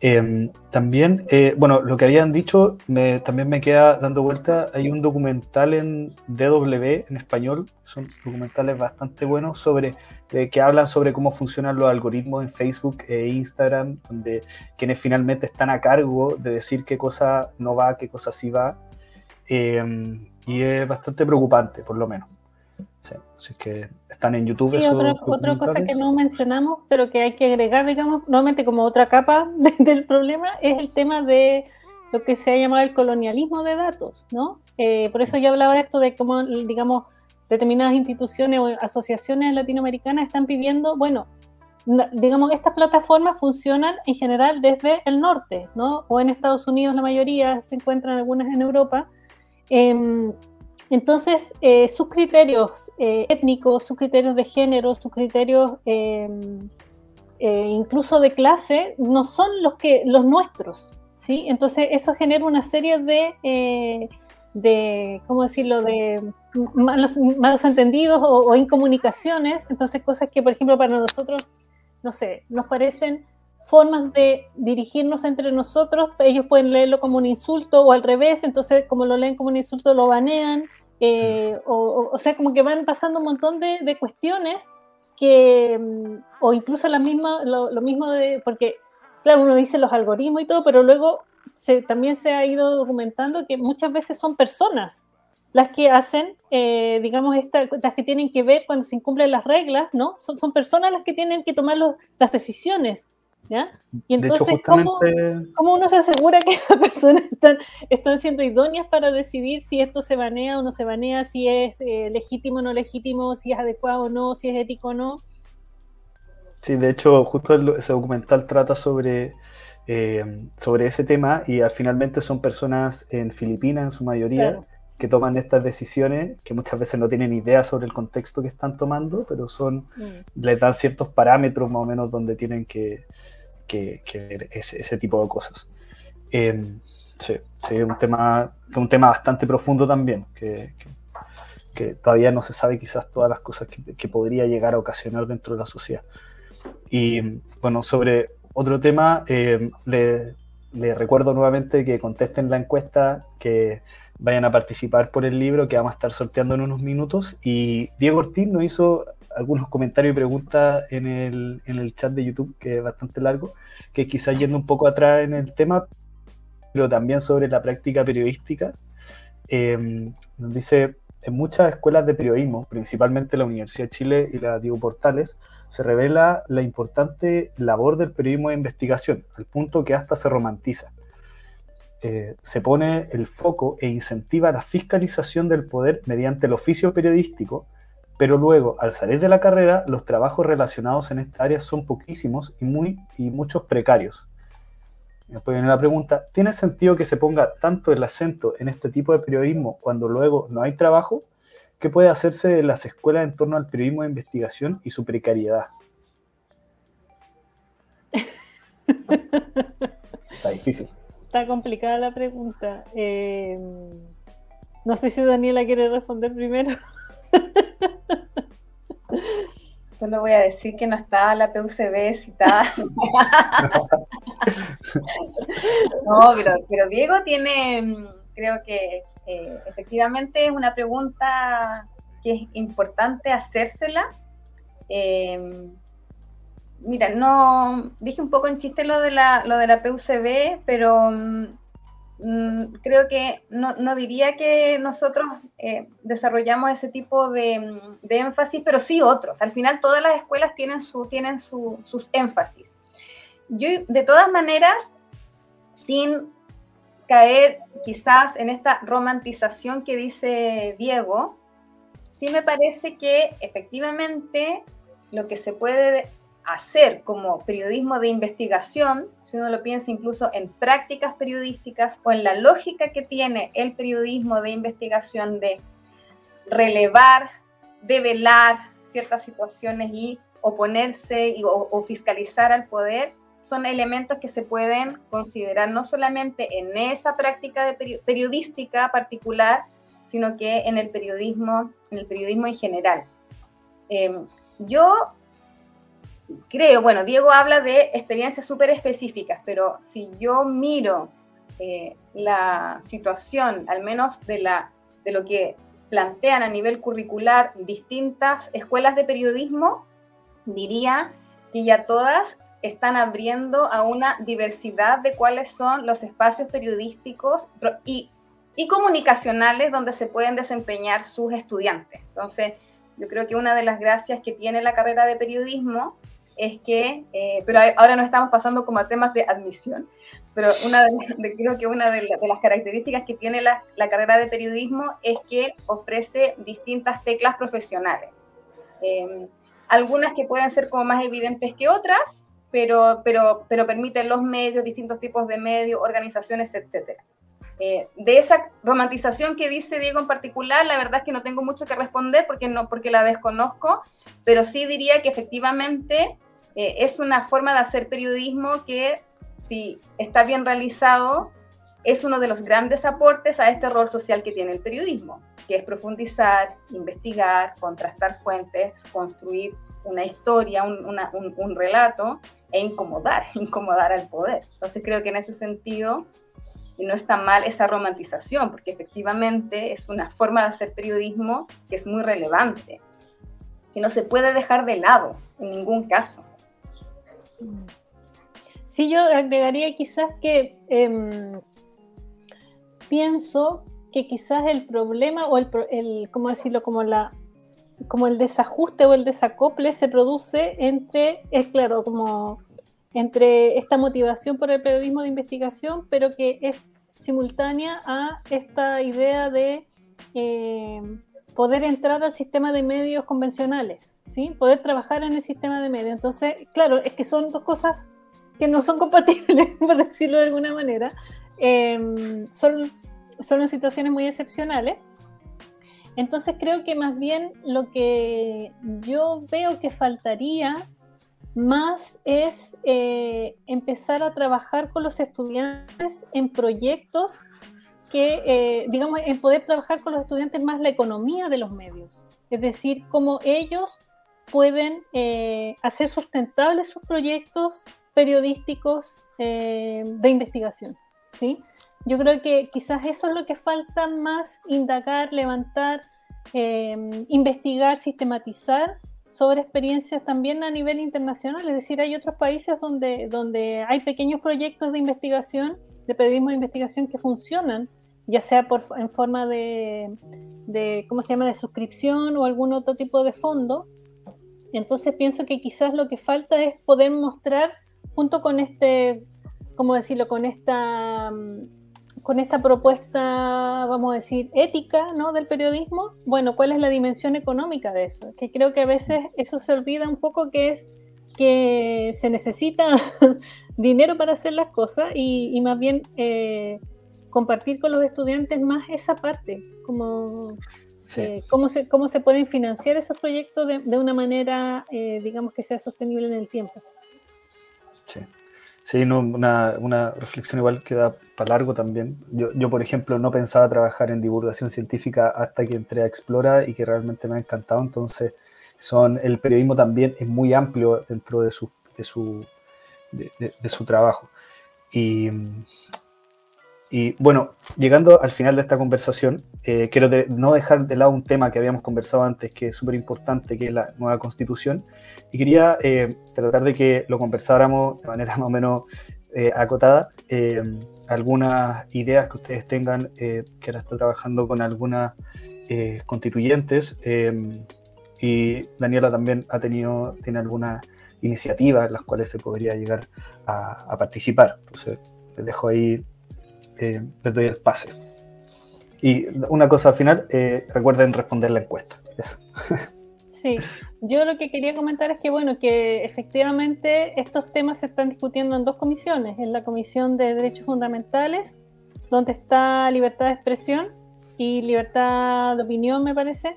Em, también, eh, bueno, lo que habían dicho me, también me queda dando vuelta. Hay un documental en DW en español, son documentales bastante buenos sobre eh, que hablan sobre cómo funcionan los algoritmos en Facebook e Instagram, donde quienes finalmente están a cargo de decir qué cosa no va, qué cosa sí va. Em, y es bastante preocupante, por lo menos. Sí, así que están en YouTube. Y otra, otra, cosa que no mencionamos, pero que hay que agregar, digamos, nuevamente como otra capa del problema, es el tema de lo que se ha llamado el colonialismo de datos, ¿no? Eh, por eso yo hablaba de esto de cómo, digamos, determinadas instituciones o asociaciones latinoamericanas están pidiendo, bueno, digamos, estas plataformas funcionan en general desde el norte, ¿no? O en Estados Unidos la mayoría, se encuentran algunas en Europa. Eh, entonces, eh, sus criterios eh, étnicos, sus criterios de género, sus criterios em, eh, incluso de clase, no son los, que, los nuestros. ¿sí? Entonces, eso genera una serie de, de ¿cómo decirlo?, de malos, malos entendidos o, incomunicaciones. Entonces, cosas que, por ejemplo, para nosotros, no sé, nos parecen formas de dirigirnos entre nosotros, ellos pueden leerlo como un insulto o al revés, entonces como lo leen como un insulto lo banean, eh, o, o, sea, como que van pasando un montón de, de cuestiones que, mm, o incluso la misma, lo, lo, mismo de, porque claro, uno dice los algoritmos y todo, pero luego se, también se ha ido documentando que muchas veces son personas las que hacen, eh, digamos, esta, las que tienen que ver cuando se incumplen las reglas, ¿no? Son, son personas las que tienen que tomar los, las decisiones. Y entonces, ¿cómo, uno se asegura que las personas están, están, siendo idóneas para decidir si esto se banea o no se banea, si es eh, legítimo o no legítimo, si es adecuado o no, si es ético o no? Sí, de hecho, justo ese documental trata sobre, eh, sobre ese tema y al finalmente son personas en Filipinas en su mayoría. Que toman estas decisiones, que muchas veces no tienen idea sobre el contexto que están tomando, pero son, mm. les dan ciertos parámetros más o menos donde tienen que, que, ver ese, tipo de cosas. Eh, sí, sí, un tema, un tema bastante profundo también, que, que, todavía no se sabe quizás todas las cosas que, podría llegar a ocasionar dentro de la sociedad. Y bueno, sobre otro tema, eh, le, le, recuerdo nuevamente que contesten la encuesta, que vayan a participar por el libro que vamos a estar sorteando en unos minutos. Y Diego Ortiz nos hizo algunos comentarios y preguntas en el, en el chat de YouTube, que es bastante largo, que quizás yendo un poco atrás en el tema, pero también sobre la práctica periodística. Eh, nos dice, en muchas escuelas de periodismo, principalmente la Universidad de Chile y la Diego Portales, se revela la importante labor del periodismo de investigación, al punto que hasta se romantiza. Eh, se pone el foco e incentiva la fiscalización del poder mediante el oficio periodístico, pero luego, al salir de la carrera, los trabajos relacionados en esta área son poquísimos y, muy, y muchos precarios. Después viene la pregunta, ¿tiene sentido que se ponga tanto el acento en este tipo de periodismo cuando luego no hay trabajo? ¿Qué puede hacerse en las escuelas en torno al periodismo de investigación y su precariedad? Está difícil. Está complicada la pregunta. Eh, no sé si Daniela quiere responder primero. Solo voy a decir que no estaba la PUCB citada. no, pero, Diego tiene, creo que eh, efectivamente es una pregunta que es importante hacérsela. Eh, mira, no dije un poco en chiste lo de la, lo de la PUCB, pero mm, Mm, creo que no, diría que nosotros eh, desarrollamos ese tipo de, énfasis, pero sí otros. Al final todas las escuelas tienen, su, tienen sus énfasis. Yo, de todas maneras, sin caer quizás en esta romantización que dice Diego, sí me parece que efectivamente lo que se puede hacer como periodismo de investigación, si uno lo piensa incluso en prácticas periodísticas o en la lógica que tiene el periodismo de investigación de relevar, develar ciertas situaciones y oponerse o, fiscalizar al poder, son elementos que se pueden considerar no solamente en esa práctica de periodística particular, sino que en el periodismo, en el periodismo en general. Em, yo creo, bueno, Diego habla de experiencias súper específicas, pero si yo miro eh, la situación, al menos de, la, de lo que plantean a nivel curricular distintas escuelas de periodismo, diría que ya todas están abriendo a una diversidad de cuáles son los espacios periodísticos y, y comunicacionales donde se pueden desempeñar sus estudiantes. Entonces, yo creo que una de las gracias que tiene la carrera de periodismo es que, eh, pero ahora no estamos pasando como a temas de admisión, pero una de, creo que una de, las características que tiene la, carrera de periodismo es que ofrece distintas teclas profesionales. Em, algunas que pueden ser como más evidentes que otras, pero, pero, pero permiten los medios, distintos tipos de medios, organizaciones, etcétera. Eh, de esa romantización que dice Diego en particular, la verdad es que no tengo mucho que responder porque, no, porque la desconozco, pero sí diría que efectivamente eh, es una forma de hacer periodismo que, si está bien realizado, es uno de los grandes aportes a este rol social que tiene el periodismo, que es profundizar, investigar, contrastar fuentes, construir una historia, un, un relato e incomodar, incomodar al poder. Entonces creo que en ese sentido y no está mal esa romantización, porque efectivamente es una forma de hacer periodismo que es muy relevante, que no se puede dejar de lado en ningún caso. Sí, yo agregaría quizás que em, pienso que quizás el problema o el, el, ¿cómo decirlo? Como la como el desajuste o el desacople se produce entre, es claro, como entre esta motivación por el periodismo de investigación, pero que es simultánea a esta idea de eh, poder entrar al sistema de medios convencionales, ¿sí? poder trabajar en el sistema de medios. Entonces, claro, es que son dos cosas que no son compatibles, por decirlo de alguna manera. Em, son, son situaciones muy excepcionales. Entonces creo que más bien lo que yo veo que faltaría más es eh, empezar a trabajar con los estudiantes en proyectos que, eh, digamos, en poder trabajar con los estudiantes más la economía de los medios, es decir, cómo ellos pueden eh, hacer sustentables sus proyectos periodísticos de investigación, ¿sí? Yo creo que quizás eso es lo que falta más indagar, levantar, investigar, sistematizar sobre experiencias también a nivel internacional, es decir, hay otros países donde, donde hay pequeños proyectos de investigación, de periodismo de investigación que funcionan, ya sea por, en forma de, de, ¿cómo se llama?, de suscripción o algún otro tipo de fondo. Entonces pienso que quizás lo que falta es poder mostrar, junto con este, ¿cómo decirlo?, con esta con esta propuesta, vamos a decir, ética ¿no? del periodismo, bueno, ¿cuál es la dimensión económica de eso? Que creo que a veces eso se olvida un poco que es que se necesita dinero para hacer las cosas y, más bien eh, compartir con los estudiantes más esa parte, como eh, cómo, se, cómo se pueden financiar esos proyectos de, de una manera, eh, digamos, que sea sostenible en el tiempo. Sí. Sí, una, reflexión igual que da para largo también. Yo, por ejemplo, no pensaba trabajar en divulgación científica hasta que entré a Explora y que realmente me ha encantado. Entonces, son, el periodismo también es muy amplio dentro de su, de su, de, su trabajo. Y, y, bueno, llegando al final de esta conversación, eh, quiero no dejar de lado un tema que habíamos conversado antes, que es súper importante, que es la nueva constitución y quería eh, tratar de que lo conversáramos de manera más o menos eh, acotada. Eh, algunas ideas que ustedes tengan, que ahora está trabajando con algunas constituyentes. y Daniela también ha tenido, tiene algunas iniciativas en las cuales se podría llegar a, participar. Entonces, les dejo ahí, les doy el pase. Y una cosa al final, recuerden responder la encuesta. Eso. Sí, yo lo que quería comentar es que, bueno, que efectivamente estos temas se están discutiendo en dos comisiones, en la Comisión de Derechos Fundamentales, donde está libertad de expresión y libertad de opinión, me parece.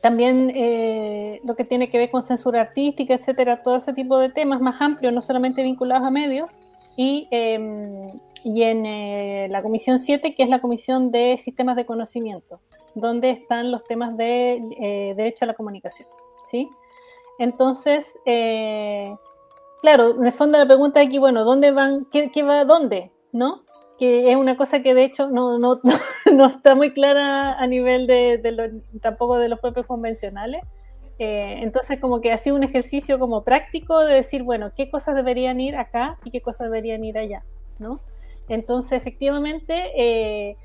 También eh, lo que tiene que ver con censura artística, etcétera, todo ese tipo de temas más amplios, no solamente vinculados a medios. Y, em, y en eh, la Comisión 7, que es la Comisión de Sistemas de Conocimiento donde están los temas de eh, derecho a la comunicación, ¿sí? Entonces, eh, claro, en el fondo la pregunta aquí, bueno, ¿dónde van? ¿Qué, va dónde? ¿No? Que es una cosa que de hecho no, no, no está muy clara a nivel de, tampoco de los propios convencionales. Eh, entonces, como que ha sido un ejercicio como práctico de decir, bueno, qué cosas deberían ir acá y qué cosas deberían ir allá, ¿no? Entonces, efectivamente,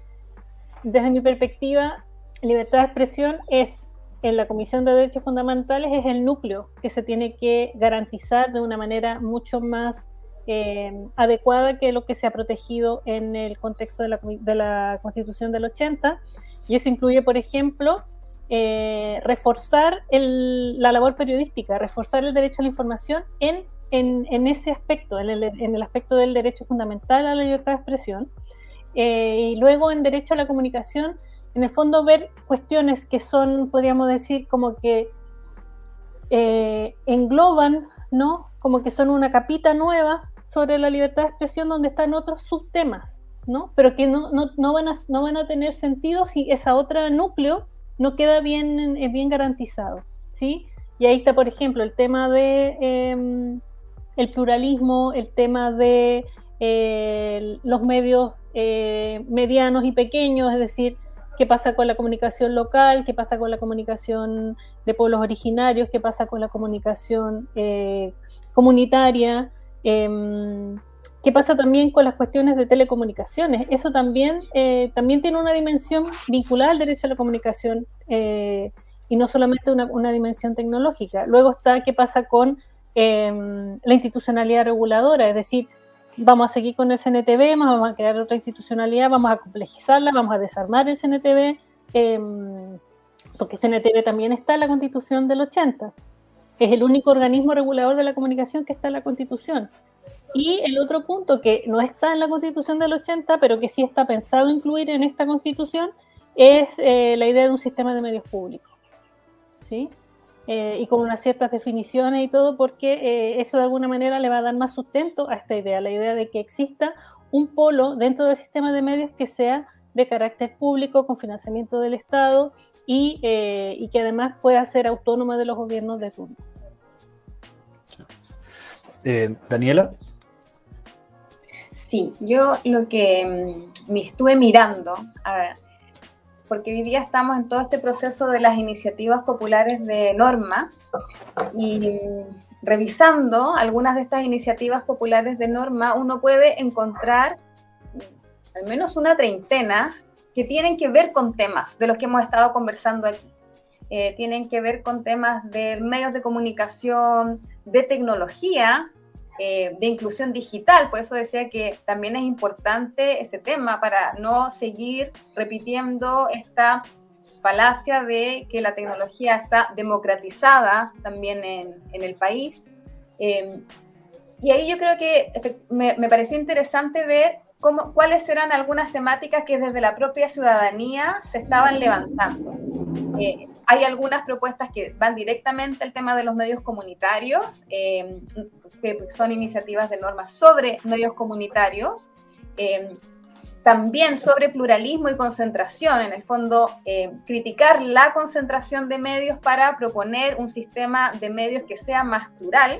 desde mi perspectiva, libertad de expresión es, en la Comisión de Derechos Fundamentales, es el núcleo que se tiene que garantizar de una manera mucho más eh, adecuada que lo que se ha protegido en el contexto de la, Constitución del 80. Y eso incluye, por ejemplo, eh, reforzar la labor periodística, reforzar el derecho a la información en, en, ese aspecto, en el, aspecto del derecho fundamental a la libertad de expresión. Eh, y luego en derecho a la comunicación, en el fondo ver cuestiones que son, podríamos decir, como que eh, engloban, ¿no? Como que son una capita nueva sobre la libertad de expresión donde están otros subtemas, ¿no? Pero que no, no, van, a, no van a tener sentido si esa otra núcleo no queda bien, eh, bien garantizado, ¿sí? Y ahí está, por ejemplo, el tema de em, el pluralismo, el tema de eh, los medios medianos y pequeños, es decir, qué pasa con la comunicación local, qué pasa con la comunicación de pueblos originarios, qué pasa con la comunicación eh, comunitaria, em, qué pasa también con las cuestiones de telecomunicaciones. Eso también, eh, también tiene una dimensión vinculada al derecho a la comunicación eh, y no solamente una, una, dimensión tecnológica. Luego está qué pasa con em, la institucionalidad reguladora, es decir, vamos a seguir con el CNTV, vamos a crear otra institucionalidad, vamos a complejizarla, vamos a desarmar el CNTV, em, porque CNTV también está en la Constitución del 80. Es el único organismo regulador de la comunicación que está en la Constitución. Y el otro punto que no está en la Constitución del 80, pero que sí está pensado incluir en esta Constitución, es eh, la idea de un sistema de medios públicos. ¿Sí? Eh, y con unas ciertas definiciones y todo, porque eh, eso de alguna manera le va a dar más sustento a esta idea, la idea de que exista un polo dentro del sistema de medios que sea de carácter público, con financiamiento del Estado y, eh, y que además pueda ser autónoma de los gobiernos de turno. Daniela. Sí, yo lo que mm, me estuve mirando, a ver, porque hoy día estamos en todo este proceso de las iniciativas populares de norma y revisando algunas de estas iniciativas populares de norma, uno puede encontrar al menos una treintena que tienen que ver con temas de los que hemos estado conversando aquí. Eh, tienen que ver con temas de medios de comunicación, de tecnología, eh, de inclusión digital. Por eso decía que también es importante ese tema para no seguir repitiendo esta falacia de que la tecnología está democratizada también en, el país. Eh, y ahí yo creo que me, pareció interesante ver cómo, cuáles eran algunas temáticas que desde la propia ciudadanía se estaban levantando. Eh, hay algunas propuestas que van directamente al tema de los medios comunitarios, eh, que son iniciativas de normas sobre medios comunitarios, eh, también sobre pluralismo y concentración, en el fondo, eh, criticar la concentración de medios para proponer un sistema de medios que sea más plural,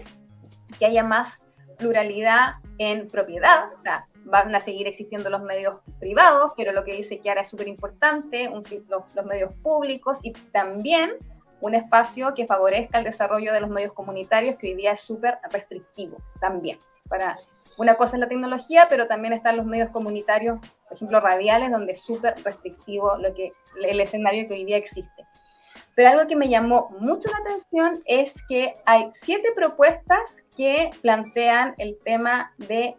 que haya más pluralidad en propiedad, o sea, van a seguir existiendo los medios privados, pero lo que dice Kiara es súper importante, los, medios públicos y también un espacio que favorezca el desarrollo de los medios comunitarios, que hoy día es súper restrictivo también. Para, una cosa es la tecnología, pero también están los medios comunitarios, por ejemplo, radiales, donde es súper restrictivo lo que, el escenario que hoy día existe. Pero algo que me llamó mucho la atención es que hay siete propuestas que plantean el tema de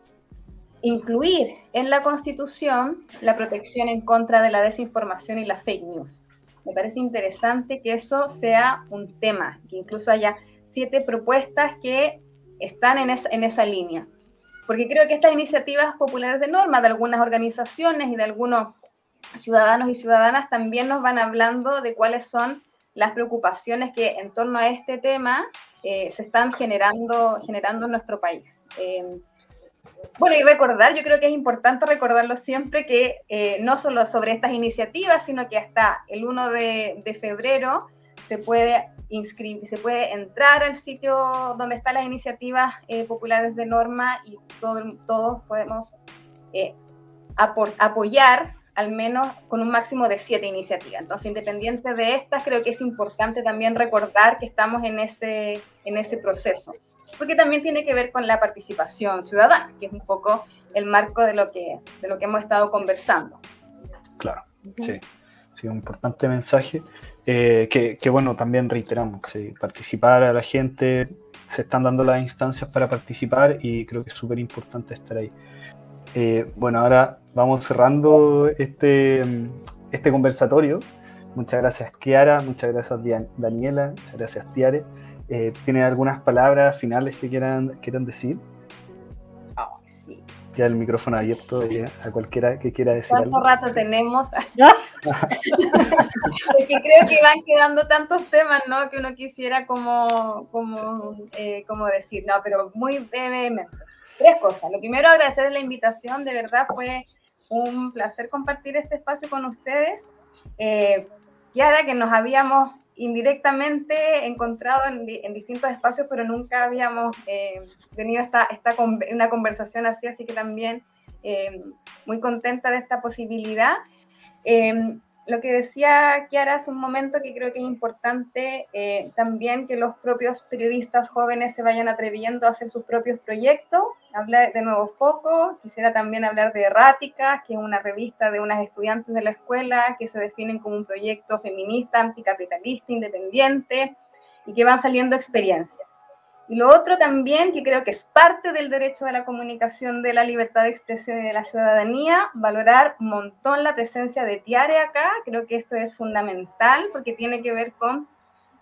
incluir en la Constitución la protección en contra de la desinformación y la fake news. me parece interesante que eso sea un tema, que incluso haya siete propuestas que están en, esa línea. Porque creo que estas iniciativas populares de norma de algunas organizaciones y de algunos ciudadanos y ciudadanas también nos van hablando de cuáles son las preocupaciones que en torno a este tema eh, se están generando, generando en nuestro país. Eh, bueno, y recordar, yo creo que es importante recordarlo siempre que eh, no solo sobre estas iniciativas, sino que hasta el 1 de, febrero se puede inscribir, se puede entrar al sitio donde están las iniciativas populares de norma y todos podemos apoyar al menos con un máximo de siete iniciativas. Entonces, independiente de estas, creo que es importante también recordar que estamos en ese, en ese proceso, porque también tiene que ver con la participación ciudadana, que es un poco el marco de lo que, de lo que hemos estado conversando. Claro, sí. Sí, un importante mensaje eh, que, que, bueno, también reiteramos, participar a la gente, se están dando las instancias para participar y creo que es súper importante estar ahí. Eh, bueno, ahora vamos cerrando este, este conversatorio. Muchas gracias, Kiara. Muchas gracias, Daniela. Muchas gracias, Tiare. Eh, ¿Tienen algunas palabras finales que quieran, quieran decir? Oh, sí. Ya el micrófono abierto a cualquiera que quiera decir ¿Cuánto rato tenemos? Porque creo que van quedando tantos temas, ¿no? Que uno quisiera como, como, eh, como decir, no, pero muy brevemente tres cosas. Lo primero, agradecer la invitación, de verdad fue un placer compartir este espacio con ustedes. Eh, Kiara, que nos habíamos indirectamente encontrado en, distintos espacios, pero nunca habíamos eh, tenido esta, una conversación así, así que también eh, muy contenta de esta posibilidad. Eh, lo que decía Kiara hace un momento, que creo que es importante eh, también que los propios periodistas jóvenes se vayan atreviendo a hacer sus propios proyectos. Hablar de Nuevo Foco, quisiera también hablar de Errática, que es una revista de unas estudiantes de la escuela que se definen como un proyecto feminista, anticapitalista, independiente y que van saliendo experiencias. Y lo otro también, que creo que es parte del derecho de la comunicación, de la libertad de expresión y de la ciudadanía, valorar un montón la presencia de Tiare acá. Creo que esto es fundamental porque tiene que ver con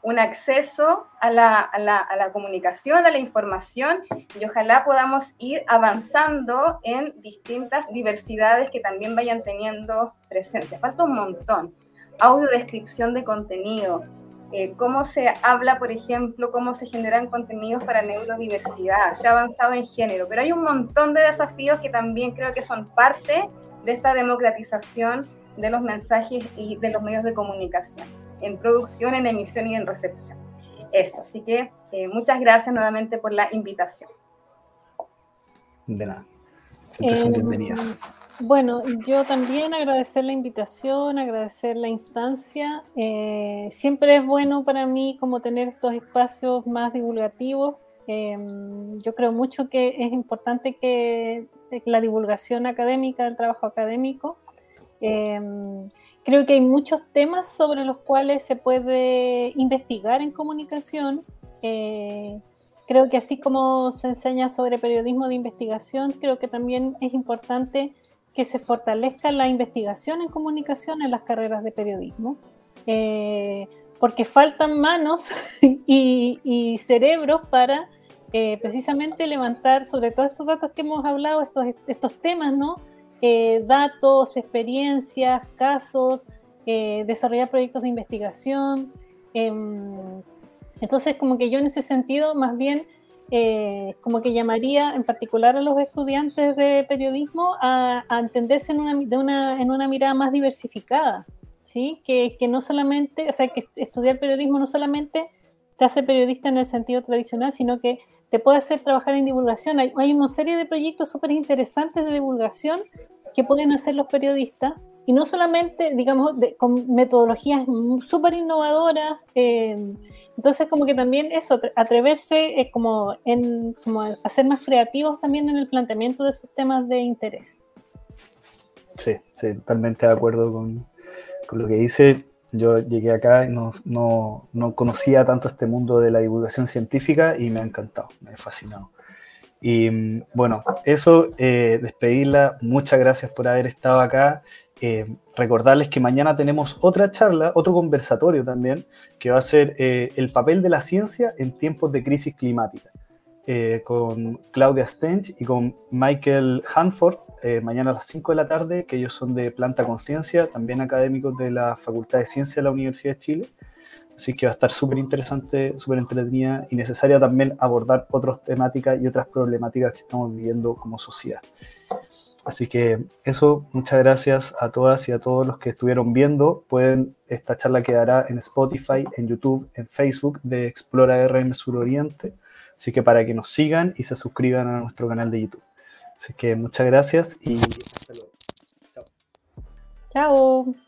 un acceso a la, a la, a la comunicación, a la información, y ojalá podamos ir avanzando en distintas diversidades que también vayan teniendo presencia. Falta un montón. Audio descripción de contenido, eh, cómo se habla, por ejemplo, cómo se generan contenidos para neurodiversidad, se ha avanzado en género, pero hay un montón de desafíos que también creo que son parte de esta democratización de los mensajes y de los medios de comunicación, en producción, en emisión y en recepción. Eso, así que eh, muchas gracias nuevamente por la invitación. De nada, siempre son em, bienvenidas. Bueno, yo también agradecer la invitación, agradecer la instancia. Eh, siempre es bueno para mí como tener estos espacios más divulgativos. Em, yo creo mucho que es importante que la divulgación académica, el trabajo académico. Creo que hay muchos temas sobre los cuales se puede investigar en comunicación. Eh, creo que así como se enseña sobre periodismo de investigación, creo que también es importante que se fortalezca la investigación en comunicación en las carreras de periodismo, eh, porque faltan manos y, cerebros para eh, precisamente levantar sobre todos estos datos que hemos hablado, estos, estos temas, ¿no? Eh, datos, experiencias, casos, desarrollar proyectos de investigación. Em, entonces, como que yo en ese sentido, más bien, eh, como que llamaría en particular a los estudiantes de periodismo a, entenderse en una, en una mirada más diversificada, ¿sí? Que, que, no solamente, o sea, que estudiar periodismo no solamente te hace periodista en el sentido tradicional, sino que te puede hacer trabajar en divulgación. Hay, hay una serie de proyectos súper interesantes de divulgación que pueden hacer los periodistas y no solamente, digamos, con metodologías súper innovadoras. Eh, entonces, como que también eso, atreverse es como, en, como a ser más creativos también en el planteamiento de sus temas de interés. Sí, sí, totalmente de acuerdo con, lo que dice. Yo llegué acá y no, no, no, conocía tanto este mundo de la divulgación científica y me ha encantado, me ha fascinado. Y bueno, eso, eh, despedirla, muchas gracias por haber estado acá Eh, recordarles que mañana tenemos otra charla, otro conversatorio también, que va a ser eh, el papel de la ciencia en tiempos de crisis climática, eh, con Claudia Stench y con Michael Hanford, mañana a las 5 de la tarde, que ellos son de Planta Conciencia, también académicos de la Facultad de Ciencia de la Universidad de Chile. Así que va a estar súper interesante, súper entretenida y necesaria también abordar otras temáticas y otras problemáticas que estamos viviendo como sociedad. Así que eso, muchas gracias a todas y a todos los que estuvieron viendo. Pueden, esta charla quedará en Spotify, en YouTube, en Facebook de Explora RM Suroriente. Así que para que nos sigan y se suscriban a nuestro canal de YouTube. Así que muchas gracias y hasta luego. Chao. Chao.